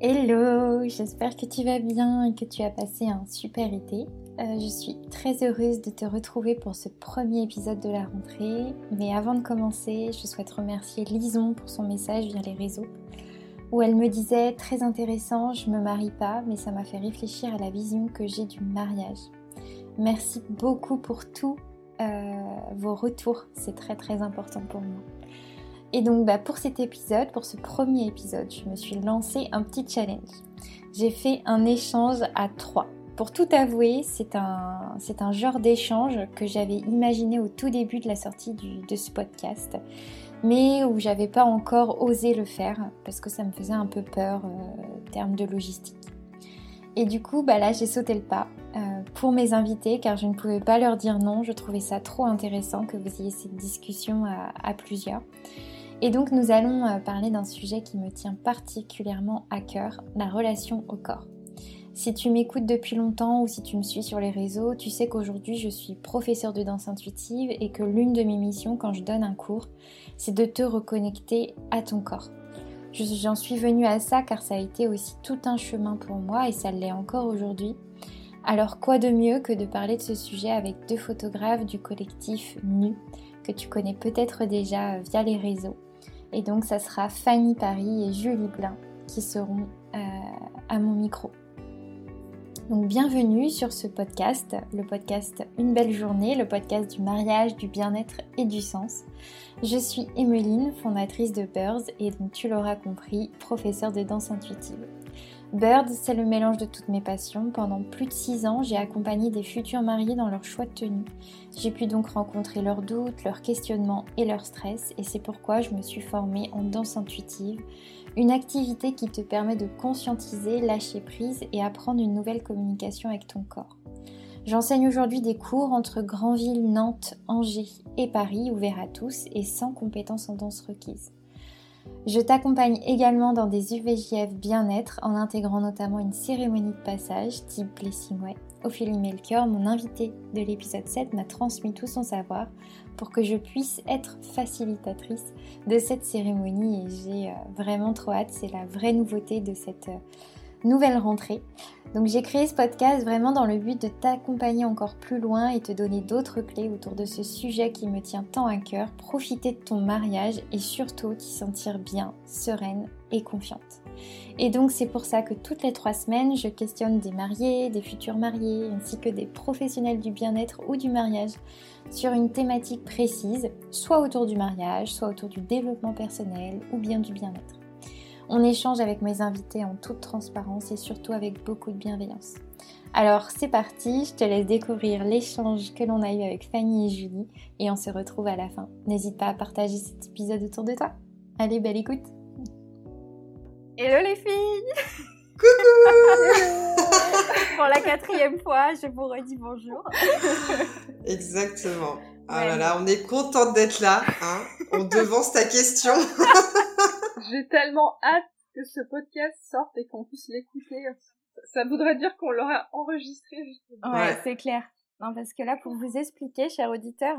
Hello, j'espère que tu vas bien et que tu as passé un super été. Euh, je suis très heureuse de te retrouver pour ce premier épisode de la rentrée. Mais avant de commencer, je souhaite remercier Lison pour son message via les réseaux où elle me disait très intéressant, je me marie pas, mais ça m'a fait réfléchir à la vision que j'ai du mariage. Merci beaucoup pour tous euh, vos retours, c'est très très important pour moi. Et donc bah, pour cet épisode, pour ce premier épisode, je me suis lancé un petit challenge. J'ai fait un échange à trois. Pour tout avouer, c'est un, c'est un genre d'échange que j'avais imaginé au tout début de la sortie de ce podcast, mais où j'avais pas encore osé le faire parce que ça me faisait un peu peur euh, en termes de logistique. Et du coup, bah là, j'ai sauté le pas euh, pour mes invités car je ne pouvais pas leur dire non. Je trouvais ça trop intéressant que vous ayez cette discussion à plusieurs. Et donc nous allons euh, parler d'un sujet qui me tient particulièrement à cœur, la relation au corps. Si tu m'écoutes depuis longtemps ou si tu me suis sur les réseaux, tu sais qu'aujourd'hui je suis professeure de danse intuitive et que l'une de mes missions quand je donne un cours, c'est de te reconnecter à ton corps. J'en suis venue à ça car ça a été aussi tout un chemin pour moi et ça l'est encore aujourd'hui. Alors quoi de mieux que de parler de ce sujet avec deux photographes du collectif NU que tu connais peut-être déjà euh, via les réseaux et donc, ça sera Fanny Paris et Julie Blin qui seront euh, à mon micro. Donc, bienvenue sur ce podcast, le podcast Une belle journée, le podcast du mariage, du bien-être et du sens. Je suis Emeline, fondatrice de Birds et donc tu l'auras compris, professeure de danse intuitive. Birds, c'est le mélange de toutes mes passions. Pendant plus de 6 ans, j'ai accompagné des futurs mariés dans leur choix de tenue. J'ai pu donc rencontrer leurs doutes, leurs questionnements et leur stress et c'est pourquoi je me suis formée en danse intuitive, une activité qui te permet de conscientiser, lâcher prise et apprendre une nouvelle communication avec ton corps. J'enseigne aujourd'hui des cours entre Granville, Nantes, Angers et Paris, ouverts à tous et sans compétences en danse requises. Je t'accompagne également dans des UVJF bien-être en intégrant notamment une cérémonie de passage type Blessing Way. Ophélie Melchior, mon invité de l'épisode 7, m'a transmis tout son savoir pour que je puisse être facilitatrice de cette cérémonie et j'ai euh, vraiment trop hâte, c'est la vraie nouveauté de cette euh, nouvelle rentrée. Donc j'ai créé ce podcast vraiment dans le but de t'accompagner encore plus loin et te donner d'autres clés autour de ce sujet qui me tient tant à cœur, profiter de ton mariage et surtout t'y sentir bien, sereine et confiante. Et donc c'est pour ça que toutes les trois semaines, je questionne des mariés, des futurs mariés, ainsi que des professionnels du bien-être ou du mariage sur une thématique précise, soit autour du mariage, soit autour du développement personnel ou bien du bien-être. On échange avec mes invités en toute transparence et surtout avec beaucoup de bienveillance. Alors c'est parti, je te laisse découvrir l'échange que l'on a eu avec Fanny et Julie et on se retrouve à la fin. N'hésite pas à partager cet épisode autour de toi. Allez, belle écoute Hello les filles Coucou Pour la quatrième fois, je vous redis bonjour. Exactement. Oh là là, on est contente d'être là. Hein on devance ta question. J'ai tellement hâte que ce podcast sorte et qu'on puisse l'écouter. Ça voudrait dire qu'on l'aura enregistré justement. Ouais, c'est clair. Non, parce que là, pour vous expliquer, chers auditeurs,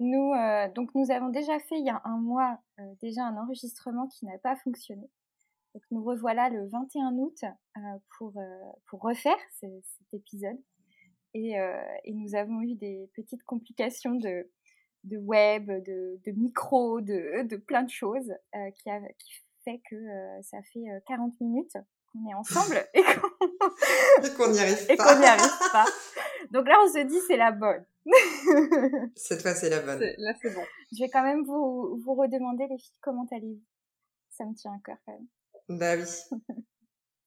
nous, euh, donc nous avons déjà fait il y a un mois euh, déjà un enregistrement qui n'a pas fonctionné. Donc nous revoilà le 21 août euh, pour, pour refaire cet épisode. Et, et, nous avons eu des petites complications de, de web, de, de micro, de, de plein de choses qui, a, qui fait que euh, ça fait 40 euh, minutes qu'on est ensemble et qu'on n'y arrive pas. arrive pas. Donc là, on se dit c'est la bonne. Cette fois, c'est la bonne. Là, c'est bon. Je vais quand même vous, vous redemander, les filles, comment allez-vous? Ça me tient à cœur quand même. Bah oui.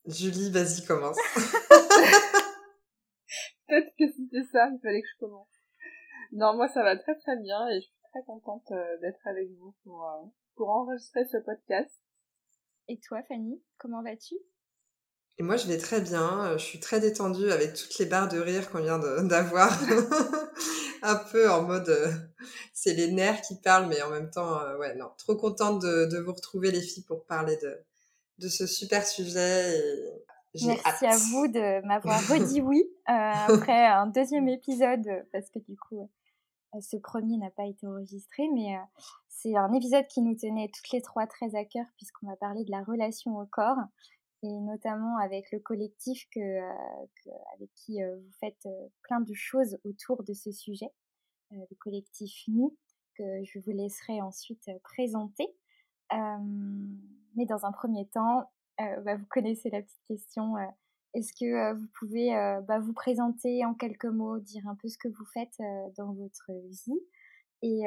Julie, vas-y, commence. Peut-être que c'était ça, il fallait que je commence. Non, moi, ça va très très bien et je suis très contente euh, d'être avec vous pour, pour enregistrer ce podcast. Et toi, Fanny, comment vas-tu? Et moi, je vais très bien. Euh, je suis très détendue avec toutes les barres de rire qu'on vient d'avoir. un peu en mode, euh, c'est les nerfs qui parlent, mais en même temps, euh, ouais, non, trop contente de, vous retrouver les filles pour parler de, de ce super sujet. Et Merci à vous de m'avoir redit oui après un deuxième épisode, parce que du coup, ce premier n'a pas été enregistré, mais c'est un épisode qui nous tenait toutes les trois très à cœur puisqu'on va parler de la relation au corps. et notamment avec le collectif que, avec qui vous faites plein de choses autour de ce sujet, le collectif NU, que je vous laisserai ensuite présenter. mais dans un premier temps, bah, vous connaissez la petite question. Est-ce que vous pouvez bah, vous présenter en quelques mots, dire un peu ce que vous faites dans votre vie et,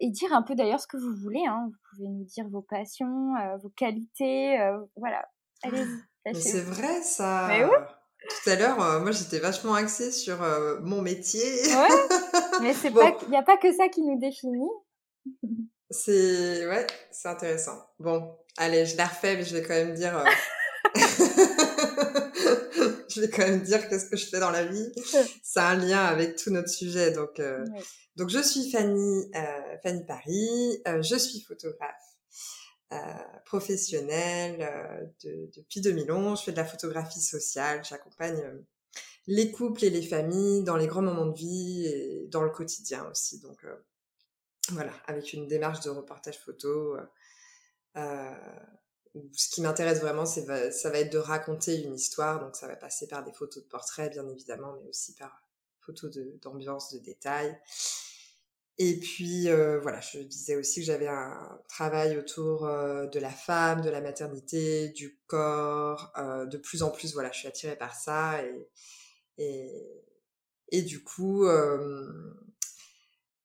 et, dire un peu d'ailleurs ce que vous voulez. Hein. Vous pouvez nous dire vos passions, vos qualités. voilà, allez-y. C'est vrai ça. Mais oui. Tout à l'heure, moi j'étais vachement axée sur mon métier. Ouais, mais c'est pas, il n'y a pas que ça qui nous définit. C'est ouais, c'est intéressant. Bon, allez, je la refais, mais je vais quand même dire. je vais quand même dire qu'est-ce que je fais dans la vie. C'est un lien avec tout notre sujet. Donc, euh, donc je suis Fanny, euh, Fanny Paris. Euh, je suis photographe professionnelle depuis 2011. Je fais de la photographie sociale. J'accompagne les couples et les familles dans les grands moments de vie et dans le quotidien aussi. Donc voilà, avec une démarche de reportage photo. Euh, ce qui m'intéresse vraiment, ça va être de raconter une histoire. Donc, ça va passer par des photos de portraits, bien évidemment, mais aussi par photos d'ambiance, de, détails. Et puis, euh, voilà, je disais aussi que j'avais un travail autour euh, de la femme, de la maternité, du corps. Euh, de plus en plus, voilà, je suis attirée par ça. Et, et, du coup,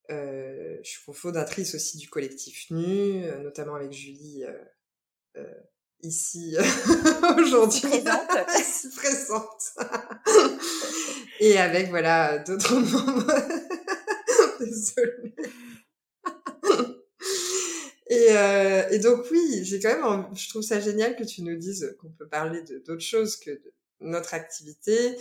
je suis cofondatrice aussi du collectif Nu, notamment avec Julie ici aujourd'hui. Présente. ici présente. Et avec, voilà, d'autres membres. Désolée. Et, euh, et, donc oui, j'ai quand même, je trouve ça génial que tu nous dises qu'on peut parler d'autres choses que de notre activité.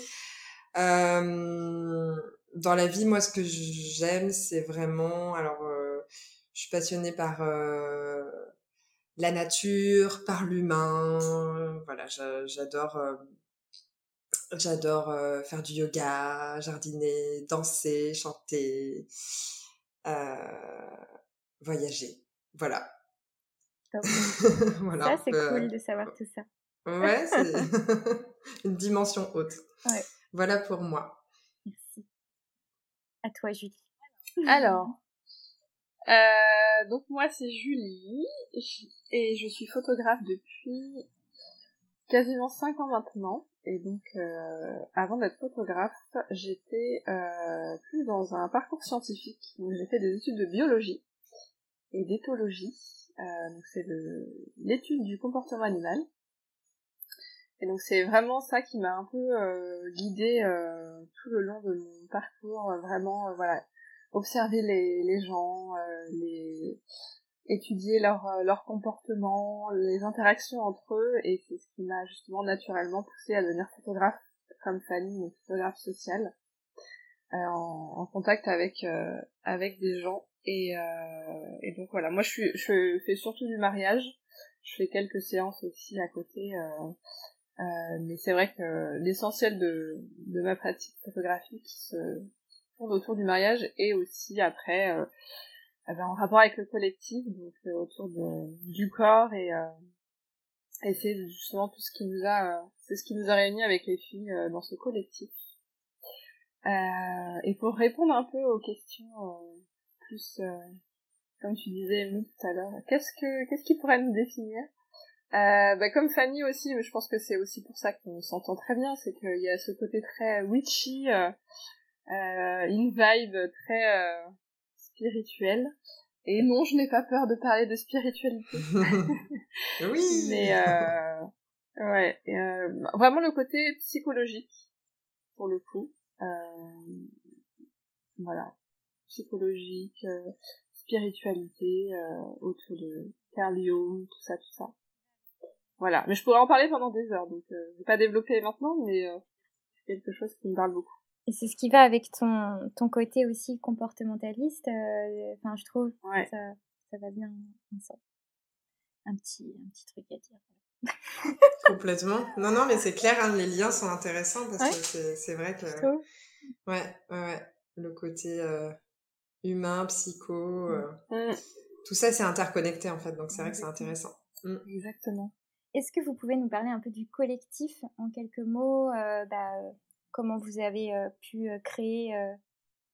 Euh, dans la vie, moi, ce que j'aime, c'est vraiment, alors, euh, je suis passionnée par euh, la nature, par l'humain. Voilà, j'adore euh, j'adore euh, faire du yoga, jardiner, danser, chanter, euh, voyager. Voilà. voilà ça, c'est cool de savoir tout ça. Ouais, c'est une dimension haute. Ouais. Voilà pour moi. Merci. À toi, Julie. Alors, euh, donc moi c'est Julie et je suis photographe depuis quasiment 5 ans maintenant. Et donc euh, avant d'être photographe, j'étais euh, plus dans un parcours scientifique. Donc j'ai fait des études de biologie et d'éthologie. Euh, donc c'est l'étude du comportement animal. Et donc c'est vraiment ça qui m'a un peu euh, guidée euh, tout le long de mon parcours. Vraiment, voilà, observer les, les gens, euh, les étudier leur, euh, leur comportement, les interactions entre eux, et c'est ce qui m'a justement naturellement poussé à devenir photographe comme Fanny, une photographe sociale, euh, en, en, contact avec avec des gens. Et, et donc voilà, moi je suis je fais surtout du mariage, je fais quelques séances aussi à côté. mais c'est vrai que l'essentiel de, de ma pratique photographique se, autour du mariage et aussi après euh, en rapport avec le collectif, donc euh, autour du corps et euh, c'est justement tout ce qui nous a euh, c'est ce qui nous a réunis avec les filles dans ce collectif. et pour répondre un peu aux questions plus comme tu disais tout à l'heure, qu'est-ce que qu'est-ce qui pourrait nous définir? Euh, bah, comme Fanny aussi, mais je pense que c'est aussi pour ça qu'on s'entend très bien, c'est qu'il y a ce côté très witchy, euh, euh, une vibe très euh, spirituelle. Et non, je n'ai pas peur de parler de spiritualité. oui. Mais euh, ouais, euh, vraiment le côté psychologique pour le coup. Euh, voilà, psychologique, euh, spiritualité autour de Carl Jung, tout ça, tout ça. Voilà, mais je pourrais en parler pendant des heures, donc je vais pas développer maintenant, mais c'est quelque chose qui me parle beaucoup. Et c'est ce qui va avec ton, ton côté aussi comportementaliste. Euh, enfin, je trouve ouais. ça, ça va bien ensemble. Un petit, un petit truc à dire. Complètement. Non, non, mais c'est clair, hein, les liens sont intéressants parce que c'est vrai que. Ouais, ouais, ouais. Le côté euh, humain, psycho, euh, mm. tout ça c'est interconnecté en fait, donc c'est vrai que c'est intéressant. Mm. Exactement. est-ce que vous pouvez nous parler un peu du collectif en quelques mots bah, Comment vous avez pu créer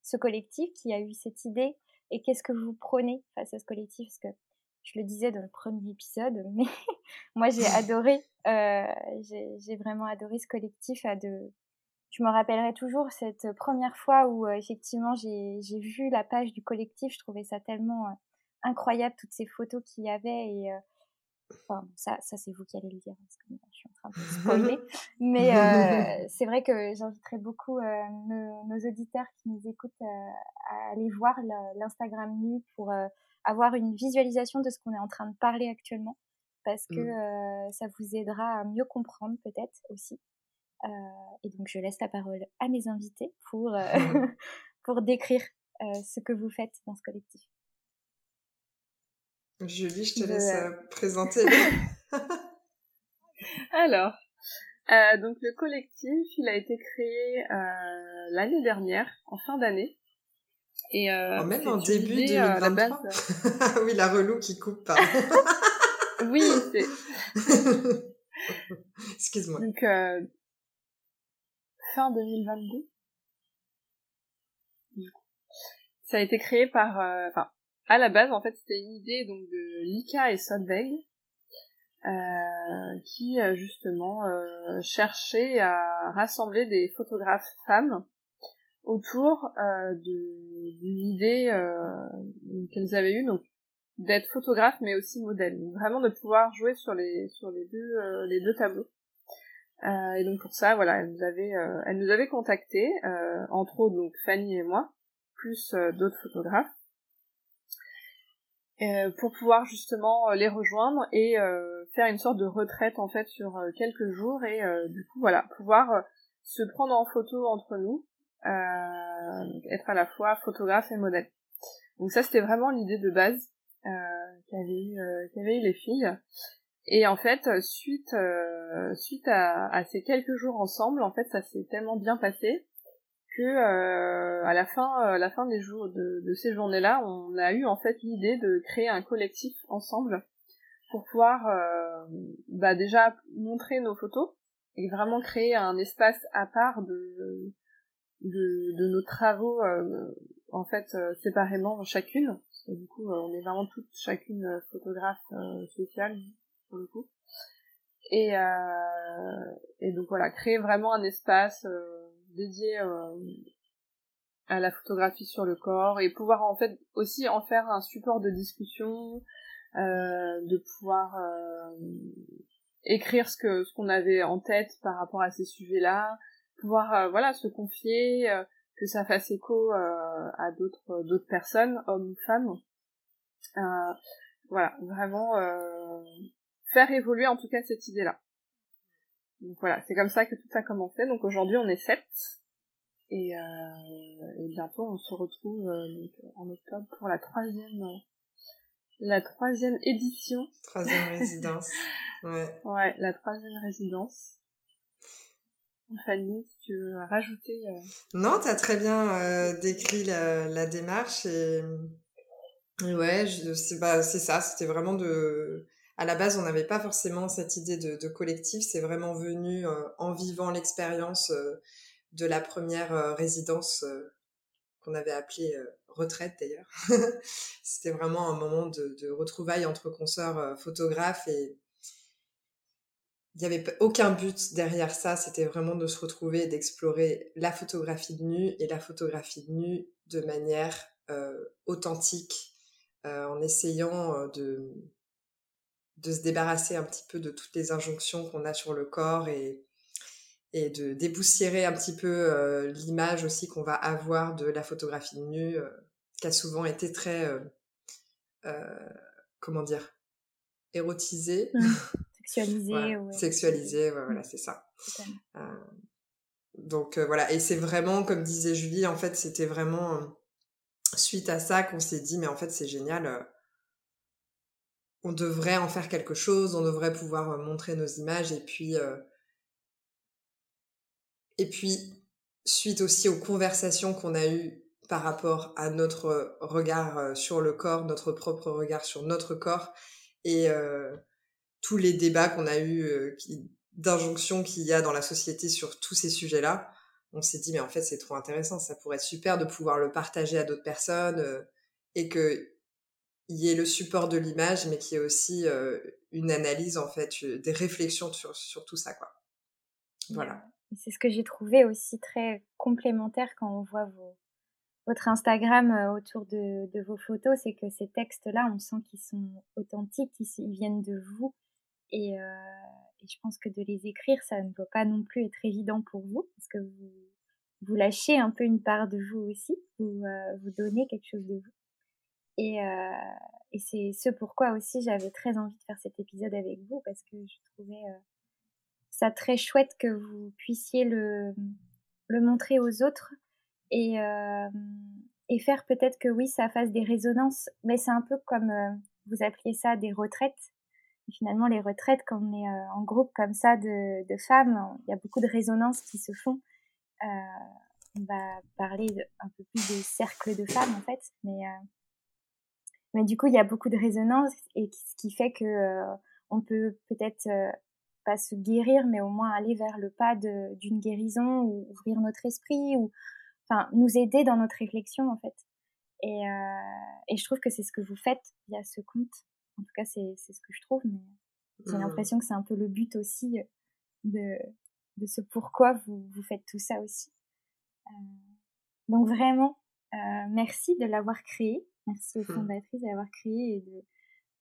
ce collectif qui a eu cette idée et qu'est-ce que vous prenez face à ce collectif? Parce que je le disais dans le premier épisode, mais moi j'ai adoré, j'ai vraiment adoré ce collectif. À de... Je me rappellerai toujours cette première fois où effectivement j'ai vu la page du collectif, je trouvais ça tellement incroyable, toutes ces photos qu'il y avait et Ça, ça c'est vous qui allez le dire, parce que je suis en train de spoiler. Mais euh, c'est vrai que j'inviterais beaucoup euh, nos, auditeurs qui nous écoutent euh, à aller voir l'Instagram nu pour avoir une visualisation de ce qu'on est en train de parler actuellement, parce que mmh. ça vous aidera à mieux comprendre peut-être aussi. et donc je laisse la parole à mes invités pour, pour décrire ce que vous faites dans ce collectif. Julie, je te laisse euh, présenter. Alors, euh, donc le collectif, il a été créé euh, l'année dernière, en fin d'année. Et oh, même en début de la base. oui, la relou qui coupe pas. oui, c'est. Excuse-moi. Donc fin 2022. Ça a été créé par, enfin, à la base, en fait, c'était une idée donc de Lika et Sodveg, euh, qui euh, justement euh, cherchaient à rassembler des photographes femmes autour euh, d'une idée euh, qu'elles avaient eue, donc d'être photographe mais aussi modèle, vraiment de pouvoir jouer sur les sur les deux euh, les deux tableaux. et donc pour ça, voilà, elle nous avait elle nous avait contacté, entre autres donc Fanny et moi, plus d'autres photographes pour pouvoir justement euh, les rejoindre et euh, faire une sorte de retraite en fait sur quelques jours et du coup voilà pouvoir se prendre en photo entre nous, être à la fois photographe et modèle. Donc ça c'était vraiment l'idée de base qu'avaient eu, qu'avaient les filles. Et en fait, suite suite à, à, ces quelques jours ensemble, en fait, ça s'est tellement bien passé que euh, à la fin, à la fin des jours de, de ces journées-là, on a eu en fait l'idée de créer un collectif ensemble pour pouvoir euh, bah déjà montrer nos photos et vraiment créer un espace à part de de, de nos travaux euh, en fait euh, séparément chacune. Du coup euh, on est vraiment toutes chacune photographe sociale pour le coup. Et et donc voilà créer vraiment un espace dédié euh, à la photographie sur le corps et pouvoir en fait aussi en faire un support de discussion, euh, de pouvoir euh, écrire ce que ce qu'on avait en tête par rapport à ces sujets-là, pouvoir voilà se confier, que ça fasse écho à d'autres d'autres personnes, hommes ou femmes. voilà, vraiment faire évoluer en tout cas cette idée-là. Donc voilà, c'est comme ça que tout a commencé. Donc aujourd'hui on est sept. Et, euh, et bientôt on se retrouve euh, donc, en octobre pour la troisième la troisième édition. Troisième résidence. Ouais. Ouais, la troisième résidence. Fanny, si tu veux rajouter. Euh... Non, t'as très bien euh, décrit la, la, démarche et, ouais, c'est bah, c'est ça. C'était vraiment de à la base, on n'avait pas forcément cette idée de, collectif. C'est vraiment venu euh, en vivant l'expérience euh, de la première euh, résidence qu'on avait appelée retraite d'ailleurs. C'était vraiment un moment de, de retrouvailles entre consoeurs photographes et il n'y avait aucun but derrière ça. C'était vraiment de se retrouver et d'explorer la photographie de nu et la photographie de nu de manière authentique en essayant de de se débarrasser un petit peu de toutes les injonctions qu'on a sur le corps et, et de déboussiérer un petit peu euh, l'image aussi qu'on va avoir de la photographie nue, euh, qui a souvent été très, euh, comment dire, érotisée. Mmh. Sexualisée. ouais. Sexualisée, voilà, c'est ça. donc voilà, et c'est vraiment, comme disait Julie, en fait, c'était vraiment suite à ça qu'on s'est dit, mais en fait, c'est génial on devrait en faire quelque chose, on devrait pouvoir euh, montrer nos images et puis euh, et puis suite aussi aux conversations qu'on a eues par rapport à notre regard euh, sur le corps, notre propre regard sur notre corps et tous les débats qu'on a eu, d'injonctions qu'il y a dans la société sur tous ces sujets-là, on s'est dit mais en fait c'est trop intéressant, ça pourrait être super de pouvoir le partager à d'autres personnes et que y ait le support de l'image, mais qu'il y ait aussi une analyse en fait, des réflexions sur, sur tout ça quoi. Voilà. C'est ce que j'ai trouvé aussi très complémentaire quand on voit votre Instagram euh, autour de, vos photos, c'est que ces textes-là, on sent qu'ils sont authentiques, ils, viennent de vous. Et, euh, je pense que de les écrire, ça ne doit pas non plus être évident pour vous, parce que vous, vous lâchez un peu une part de vous aussi, vous, euh, vous donnez quelque chose de vous. Et, euh, et c'est ce pourquoi aussi j'avais très envie de faire cet épisode avec vous, parce que je trouvais euh, ça très chouette que vous puissiez le, le montrer aux autres et, euh, et faire peut-être que oui, ça fasse des résonances. Mais c'est un peu comme euh, vous appeliez ça des retraites. Et finalement, les retraites, quand on est euh, en groupe comme ça de, de femmes, il y a beaucoup de résonances qui se font. on va parler un peu plus des cercles de femmes en fait, mais mais du coup, il y a beaucoup de résonances et ce qui fait que on peut peut-être pas se guérir, mais au moins aller vers le pas d'une guérison ou ouvrir notre esprit ou enfin nous aider dans notre réflexion en fait. Et, euh, et je trouve que c'est ce que vous faites via ce compte. En tout cas, c'est ce que je trouve, mais j'ai mmh. l'impression que c'est un peu le but aussi de, de ce pourquoi vous, vous faites tout ça aussi. Euh, donc vraiment, euh, merci de l'avoir créé. Merci aux mmh. fondatrices d'avoir créé et de,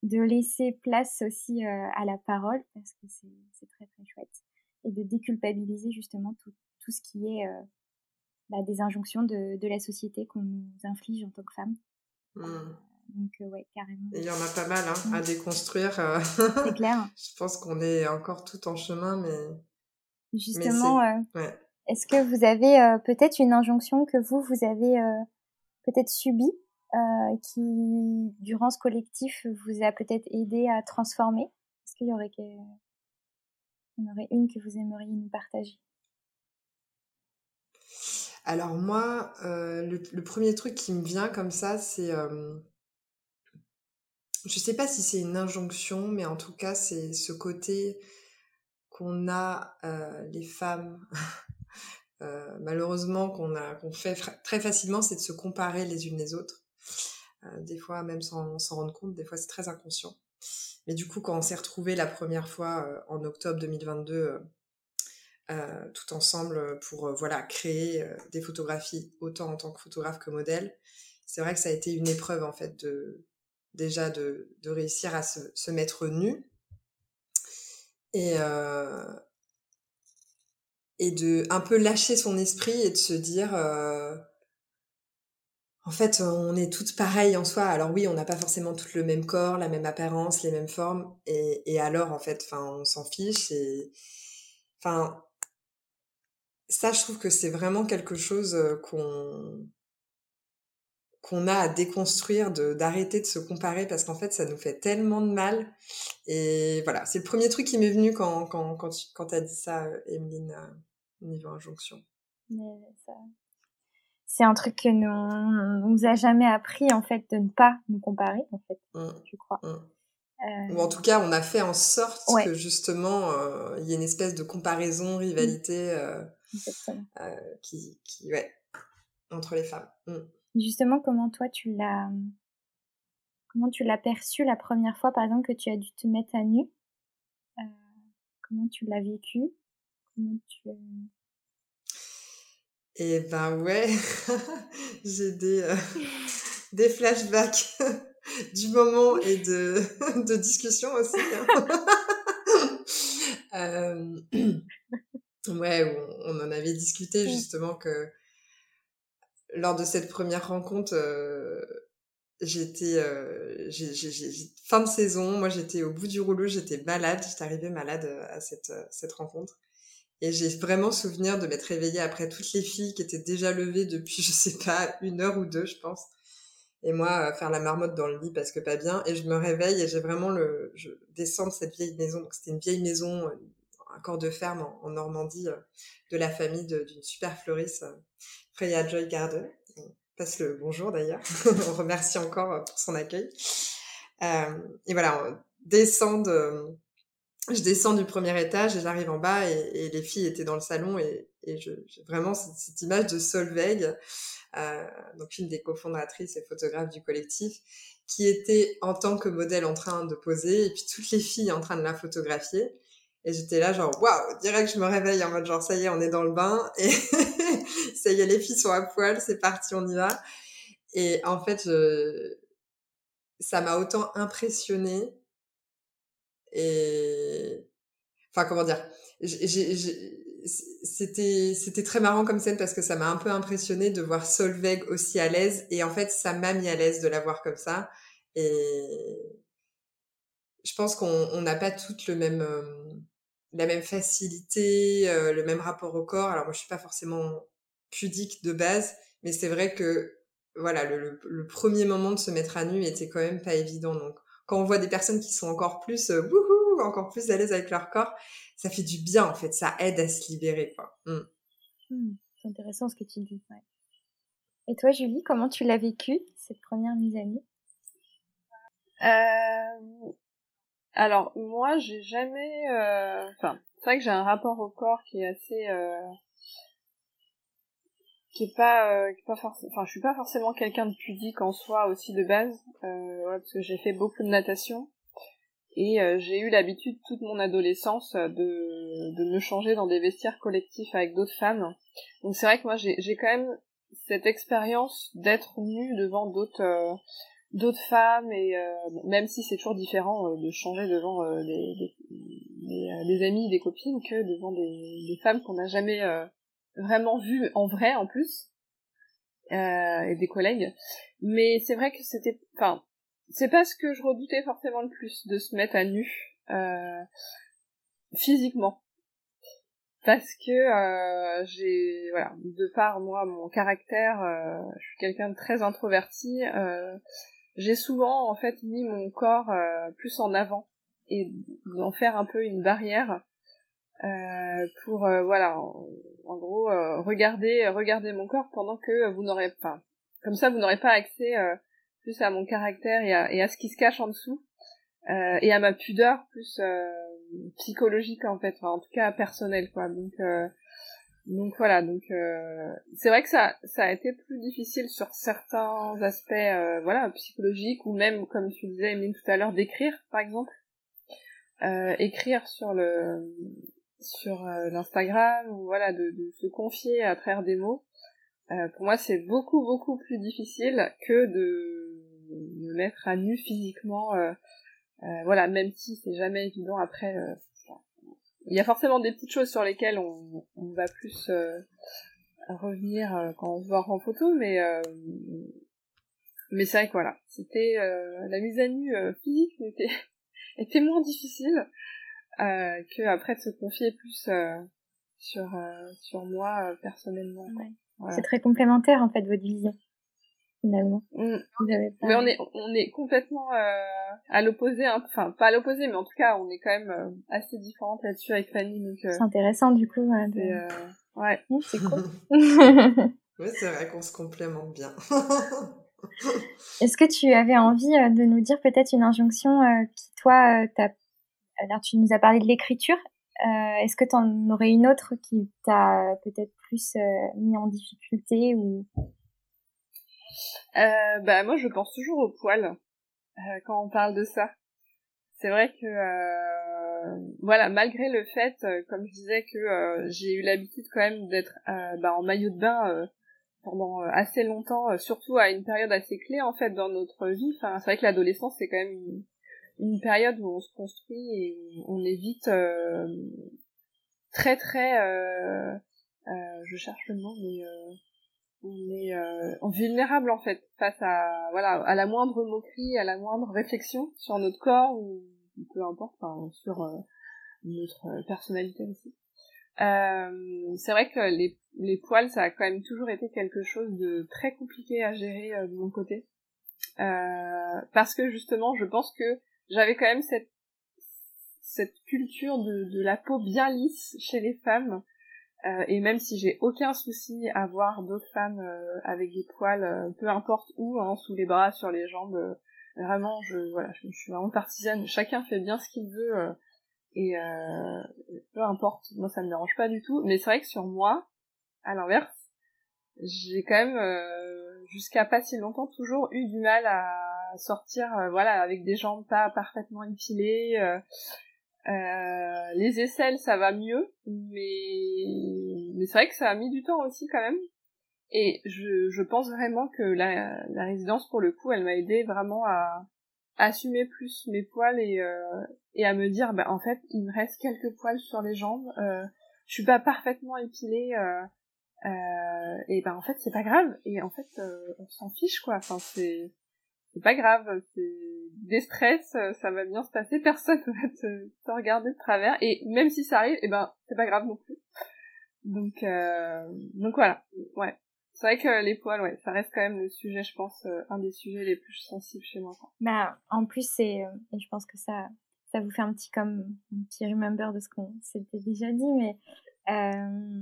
de laisser place aussi euh, à la parole parce que c'est très très chouette et de déculpabiliser justement tout, tout ce qui est euh, bah, des injonctions de, de la société qu'on nous inflige en tant que femme. Mmh. Euh, donc ouais, carrément. il y en a pas mal hein, à déconstruire. C'est clair. Je pense qu'on est encore tout en chemin, mais justement, est-ce que vous avez peut-être une injonction que vous vous avez peut-être subie? Qui, durant ce collectif, vous a peut-être aidé à transformer? Est-ce qu'il y aurait. Il y aurait une que vous aimeriez nous partager? Alors moi, euh, le, premier truc qui me vient comme ça, c'est... Euh... Je sais pas si c'est une injonction, mais en tout cas, c'est ce côté qu'on a, euh, les femmes, euh, malheureusement, qu'on fait très facilement, c'est de se comparer les unes les autres. Euh, des fois même sans s'en rendre compte, des fois c'est très inconscient. Mais du coup, quand on s'est retrouvés la première fois euh, en octobre 2022, euh, tout ensemble pour voilà créer des photographies autant en tant que photographe que modèle, c'est vrai que ça a été une épreuve en fait de déjà de, réussir à se, se, mettre nu et et de un peu lâcher son esprit et de se dire en fait, on est toutes pareilles en soi. Alors oui, on n'a pas forcément toutes le même corps, la même apparence, les mêmes formes. Et, alors, en fait, enfin, on s'en fiche. Et enfin, ça, je trouve que c'est vraiment quelque chose euh, qu'on qu'on a à déconstruire, d'arrêter de se comparer parce qu'en fait, ça nous fait tellement de mal. Et voilà, c'est le premier truc qui m'est venu quand quand quand tu quand as dit ça, euh, Emeline, euh, niveau injonction. Mais ça, c'est un truc que nous, on nous a jamais appris en fait de ne pas nous comparer en fait, mmh. je crois. Mmh. Euh... Ou en tout cas, on a fait en sorte que justement euh, il y ait une espèce de comparaison, mmh. rivalité euh, euh, qui, qui, ouais, entre les femmes. Justement, comment toi tu l'as, comment tu l'as perçu la première fois, par exemple, que tu as dû te mettre à nu? Comment tu l'as vécu? Comment tu et ben ouais, j'ai des, euh, des flashbacks du moment et de, de discussion aussi. Hein. euh, ouais, on, en avait discuté justement que lors de cette première rencontre, euh, j'étais euh, fin de saison, moi j'étais au bout du rouleau, j'étais malade, j'étais arrivée malade à cette, cette rencontre. Et j'ai vraiment souvenir de m'être réveillée après toutes les filles qui étaient déjà levées depuis, je sais pas, une heure ou deux, je pense. Et moi, faire la marmotte dans le lit parce que pas bien. Et je me réveille et j'ai vraiment le, je descends de cette vieille maison. Donc c'était une vieille maison, un corps de ferme en, Normandie, euh, de la famille d'une super fleuriste, euh, Freya Joy Garden. On passe le bonjour d'ailleurs. on remercie encore pour son accueil. Euh, et voilà, on descend de, je descends du premier étage et j'arrive en bas et, les filles étaient dans le salon et, et j'ai vraiment cette, image de Solveig, euh, donc une des cofondatrices et photographes du collectif, qui était en tant que modèle en train de poser et puis toutes les filles en train de la photographier. Et j'étais là genre waouh, direct je me réveille en mode genre ça y est on est dans le bain et ça y est les filles sont à poil, c'est parti on y va. Et en fait je... ça m'a autant impressionné et enfin comment dire, c'était c'était très marrant comme scène parce que ça m'a un peu impressionné de voir Solveig aussi à l'aise et en fait ça m'a mis à l'aise de la voir comme ça et je pense qu'on n'a pas toutes le même la même facilité, le même rapport au corps. Alors moi je suis pas forcément pudique de base, mais c'est vrai que voilà le, le, premier moment de se mettre à nu était quand même pas évident donc quand on voit des personnes qui sont encore plus euh, encore plus à l'aise avec leur corps, ça fait du bien en fait, ça aide à se libérer quoi. Mmh. Mmh, c'est intéressant ce que tu dis. Ouais. Et toi Julie, comment tu l'as vécu cette première mise à nu? Euh... Alors moi j'ai jamais, euh... enfin c'est vrai que j'ai un rapport au corps qui est assez euh, qui est euh, je suis pas forcément quelqu'un de pudique en soi aussi de base euh, parce que j'ai fait beaucoup de natation. Et euh, j'ai eu l'habitude toute mon adolescence de de me changer dans des vestiaires collectifs avec d'autres femmes. Donc c'est vrai que moi j'ai j'ai quand même cette expérience d'être nue devant d'autres d'autres femmes et même si c'est toujours différent de changer devant des, des, des, des, amis des copines que devant des, des femmes qu'on n'a jamais vraiment vu en vrai en plus euh, et des collègues. Mais c'est vrai que c'était enfin c'est pas ce que je redoutais forcément le plus de se mettre à nu euh, physiquement. Parce que euh, j'ai voilà de par moi mon caractère euh, je suis quelqu'un de très introverti euh, j'ai souvent en fait mis mon corps euh, plus en avant et d'en faire un peu une barrière euh, pour euh, voilà en, gros euh, regarder regarder mon corps pendant que vous n'aurez pas comme ça vous n'aurez pas accès plus à mon caractère et à, et à, ce qui se cache en dessous et à ma pudeur plus psychologique en fait enfin, en tout cas personnelle quoi. Donc donc voilà donc c'est vrai que ça ça a été plus difficile sur certains aspects voilà psychologiques ou même comme tu disais Emeline tout à l'heure d'écrire par exemple. Écrire sur le sur euh, l'Instagram ou voilà de, se confier à travers des mots. Euh, pour moi c'est beaucoup beaucoup plus difficile que de me mettre à nu physiquement euh, euh voilà même si c'est jamais évident. Après il y a forcément des petites choses sur lesquelles on, on va plus revenir quand on se voit en photo mais mais c'est vrai que voilà c'était la mise à nu physique était était moins difficile euh, que après de se confier plus euh, sur euh, sur moi personnellement. C'est très complémentaire en fait votre vision finalement. Mm. Mais on est on est complètement à l'opposé, hein. enfin pas à l'opposé, mais en tout cas on est quand même assez différentes là-dessus avec Fanny. Donc c'est intéressant du coup. Ouais, c'est cool. oui, c'est vrai qu'on se complémente bien. Est-ce que tu avais envie de nous dire peut-être une injonction qui toi t'a alors, tu nous as parlé de l'écriture. Euh, Est-ce que tu en aurais une autre qui t'a peut-être plus euh, mis en difficulté ou? Euh, Bah moi, je pense toujours au poil quand on parle de ça. C'est vrai que voilà, malgré le fait, comme je disais, que j'ai eu l'habitude quand même d'être bah, en maillot de bain pendant assez longtemps, surtout à une période assez clé en fait dans notre vie. Enfin, c'est vrai que l'adolescence c'est quand même une période où on se construit et on est vite euh, très très euh, euh, je cherche le mot mais euh, on est euh, vulnérable en fait face à voilà à la moindre moquerie à la moindre réflexion sur notre corps ou peu importe enfin, sur euh, notre personnalité aussi. C'est vrai que les, les poils ça a quand même toujours été quelque chose de très compliqué à gérer de mon côté. Parce que justement je pense que j'avais quand même cette cette culture de, de la peau bien lisse chez les femmes. Euh, et même si j'ai aucun souci à voir d'autres femmes euh, avec des poils euh, peu importe où hein, sous les bras sur les jambes vraiment je voilà je, suis vraiment partisane. Chacun fait bien ce qu'il veut Et euh, peu importe, moi ça me dérange pas du tout. Mais c'est vrai que sur moi, à l'inverse, j'ai quand même euh, jusqu'à pas si longtemps toujours eu du mal à sortir, euh, voilà, avec des jambes pas parfaitement épilées. Euh, les aisselles, ça va mieux, mais mais c'est vrai que ça a mis du temps aussi quand même. Et je, je pense vraiment que la, résidence, pour le coup, elle m'a aidé vraiment à, assumer plus mes poils et, euh, et à me dire, bah, en fait, il me reste quelques poils sur les jambes, euh, je suis pas parfaitement épilée, euh, euh, et ben en fait, c'est pas grave, et en fait, euh, on s'en fiche, quoi, enfin, c'est, c'est pas grave, c'est des stress, ça va bien se passer, personne va te, regarder de travers, et même si ça arrive, et ben, c'est pas grave non plus. Donc, euh, donc voilà, ouais. C'est vrai que les poils, ouais, ça reste quand même le sujet, je pense, euh, un des sujets les plus sensibles chez moi. Bah, en plus, c'est, euh, et je pense que ça, ça vous fait un petit comme un petit remember de ce qu'on s'était déjà dit, mais euh,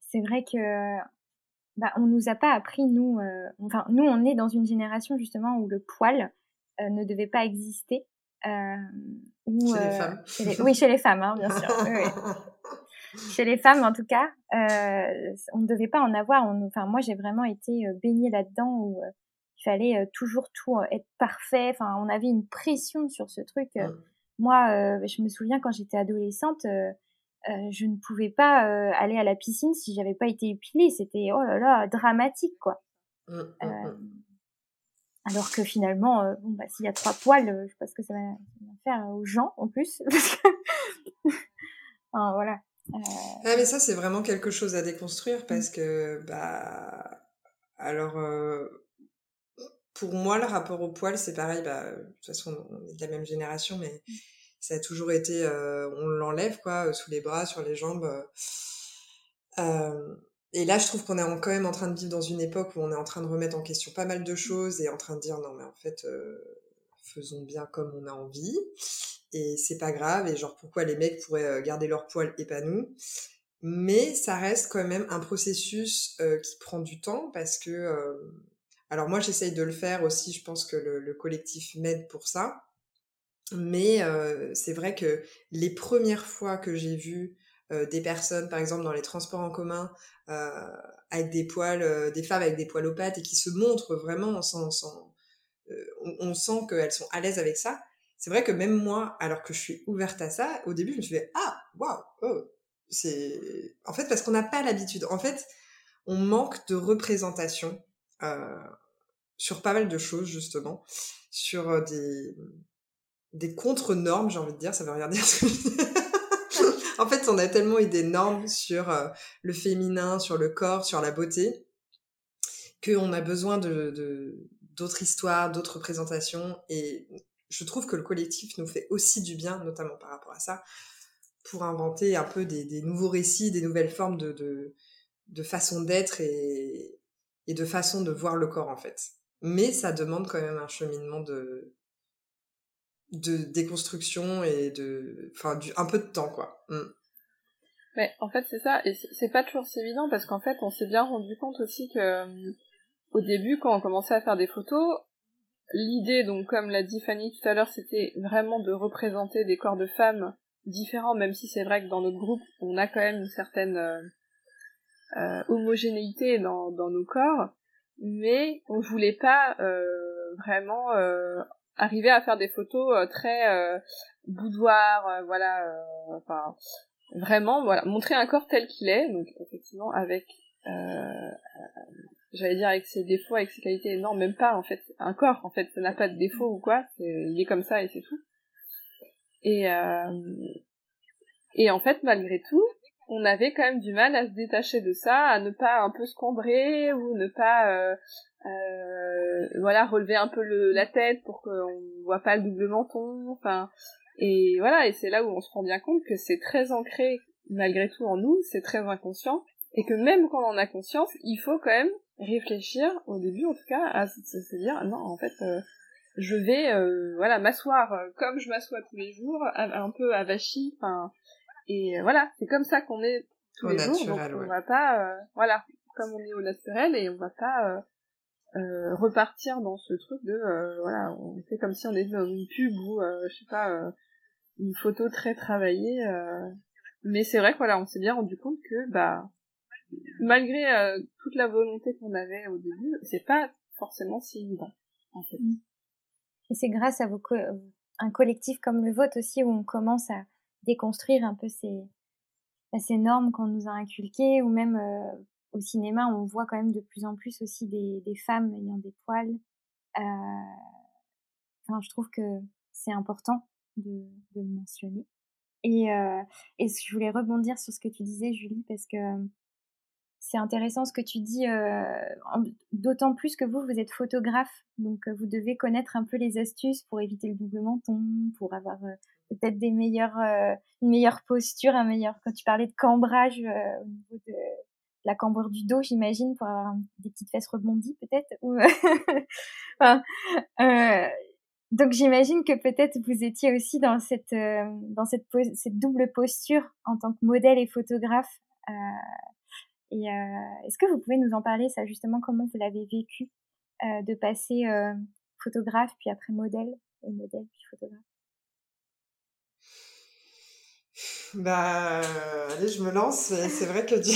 c'est vrai que bah, on nous a pas appris nous, euh, enfin nous on est dans une génération justement où le poil euh, ne devait pas exister. Où, chez les femmes. Chez les... Oui, chez les femmes, hein, bien sûr. oui, oui. chez les femmes en tout cas, euh, on ne devait pas en avoir. On, enfin, moi j'ai vraiment été euh, baignée là-dedans où euh, il fallait euh, toujours tout être parfait. Enfin, on avait une pression sur ce truc. Mmh. Moi, je me souviens quand j'étais adolescente, je ne pouvais pas aller à la piscine si j'avais pas été épilée. C'était oh là là dramatique quoi. Mmh, mmh, alors que finalement, bon bah s'il y a trois poils, je sais pas ce que ça va, faire aux gens en plus. enfin, voilà. Euh, ah, mais ça, c'est vraiment quelque chose à déconstruire parce que, bah, alors, euh, pour moi, le rapport au poil, c'est pareil. Bah, de toute façon, on est de la même génération, mais ça a toujours été, euh, on l'enlève, quoi, sous les bras, sur les jambes. et là, je trouve qu'on est quand même en train de vivre dans une époque où on est en train de remettre en question pas mal de choses et en train de dire non, mais en fait, faisons bien comme on a envie et c'est pas grave et genre pourquoi les mecs pourraient euh, garder leur poil et pas nous mais ça reste quand même un processus euh, qui prend du temps parce que euh... alors moi j'essaye de le faire aussi je pense que le collectif m'aide pour ça mais euh, c'est vrai que les premières fois que j'ai vu euh, des personnes par exemple dans les transports en commun avec des poils des femmes avec des poils aux pattes et qui se montrent vraiment sans, sans on, on sent qu'elles sont à l'aise avec ça c'est vrai que même moi, alors que je suis ouverte à ça, au début, je me suis dit, ah, waouh, oh, c'est... En fait, parce qu'on n'a pas l'habitude. En fait, on manque de représentation euh, sur pas mal de choses, justement. Sur euh, des, des contre-normes, j'ai envie de dire, ça veut rien dire en fait, on a tellement eu des normes sur euh, le féminin, sur le corps, sur la beauté, qu'on a besoin de, d'autres histoires, d'autres représentations. Et je trouve que le collectif nous fait aussi du bien, notamment par rapport à ça, pour inventer un peu des, des nouveaux récits, des nouvelles formes de, de, de façon d'être et, et de façon de voir le corps en fait. Mais ça demande quand même un cheminement de, de déconstruction et de, enfin, du, un peu de temps quoi. Mm. Mais en fait c'est ça, et c'est pas toujours si évident parce qu'en fait on s'est bien rendu compte aussi que euh, au début quand on commençait à faire des photos, L'idée, donc, comme l'a dit Fanny tout à l'heure, c'était vraiment de représenter des corps de femmes différents, même si c'est vrai que dans notre groupe, on a quand même une certaine euh, euh, homogénéité dans, dans nos corps, mais on voulait pas euh, vraiment euh, arriver à faire des photos euh, très euh, boudoir, voilà, enfin vraiment, voilà, montrer un corps tel qu'il est, donc effectivement avec j'allais dire avec ses défauts, avec ses qualités, non, même pas, en fait, un corps, en fait, ça n'a pas de défaut ou quoi, il est comme ça et c'est tout. Et, euh, et en fait, malgré tout, on avait quand même du mal à se détacher de ça, à ne pas un peu se combrer, ou ne pas, euh, euh, voilà, relever un peu le, la tête pour qu'on voit pas le double menton, enfin, et voilà, et c'est là où on se rend bien compte que c'est très ancré, malgré tout, en nous, c'est très inconscient, et que même quand on en a conscience, il faut quand même réfléchir au début en tout cas à se, dire non en fait euh, je vais euh, voilà m'asseoir euh, comme je m'assois tous les jours un peu avachi enfin et voilà c'est comme ça qu'on est tous les jours donc on va pas voilà comme on est au naturel et on va pas repartir dans ce truc de voilà on fait comme si on était dans une pub ou je sais pas une photo très travaillée. Mais c'est vrai que voilà, on s'est bien rendu compte que bah malgré toute la volonté qu'on avait au début, c'est pas forcément si évident en fait. Mm. Et c'est grâce à vos un collectif comme le vôtre aussi où on commence à déconstruire un peu ces, bah, ces normes qu'on nous a inculquées ou même euh, au cinéma on voit quand même de plus en plus aussi des, femmes ayant des poils. Euh, enfin, je trouve que c'est important de, le mentionner. Et, euh, et je voulais rebondir sur ce que tu disais, Julie, parce que c'est intéressant ce que tu dis, euh, d'autant plus que vous, vous êtes photographe, donc euh, vous devez connaître un peu les astuces pour éviter le double menton, pour avoir euh, peut-être des meilleures, une meilleure posture, un meilleur. Quand tu parlais de cambrage au la cambrure du dos, j'imagine, pour avoir des petites fesses rebondies, peut-être. enfin, donc j'imagine que peut-être vous étiez aussi dans cette dans cette, cette double posture en tant que modèle et photographe. Euh, euh, est-ce que vous pouvez nous en parler, ça justement, comment vous l'avez vécu euh, de passer euh, photographe, puis après modèle, et modèle, puis photographe? Bah, allez, je me lance. C'est vrai que je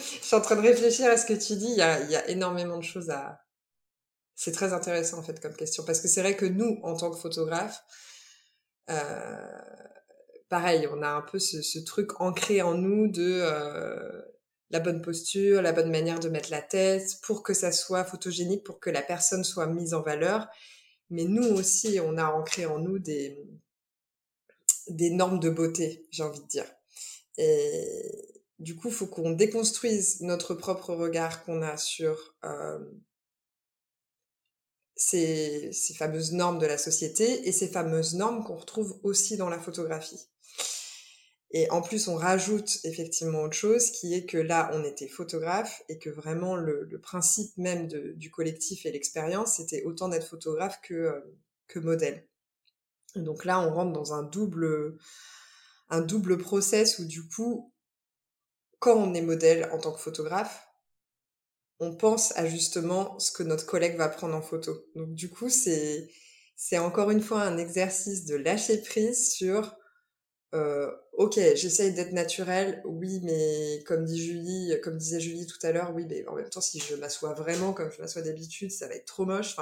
suis en train de réfléchir à ce que tu dis. Il y a, énormément de choses à. C'est très intéressant en fait comme question parce que c'est vrai que nous, en tant que photographe, euh, pareil, on a un peu ce, ce, truc ancré en nous de euh, la bonne posture, la bonne manière de mettre la tête pour que ça soit photogénique, pour que la personne soit mise en valeur. Mais nous aussi, on a ancré en nous des, des normes de beauté, j'ai envie de dire. Et du coup, faut qu'on déconstruise notre propre regard qu'on a sur euh, ces, fameuses normes de la société et ces fameuses normes qu'on retrouve aussi dans la photographie. Et en plus, on rajoute effectivement autre chose, qui est que là, on était photographe et que vraiment le, principe même du collectif et l'expérience, c'était autant d'être photographe que, euh, que modèle. Donc là, on rentre dans un double, un double process où du coup, quand on est modèle en tant que photographe, on pense à justement ce que notre collègue va prendre en photo. Donc du coup, c'est, c'est encore une fois un exercice de lâcher prise sur euh, ok, j'essaye d'être naturelle, oui, mais comme disait Julie tout à l'heure, oui, mais en même temps, si je m'assois vraiment comme je m'assois d'habitude, ça va être trop moche.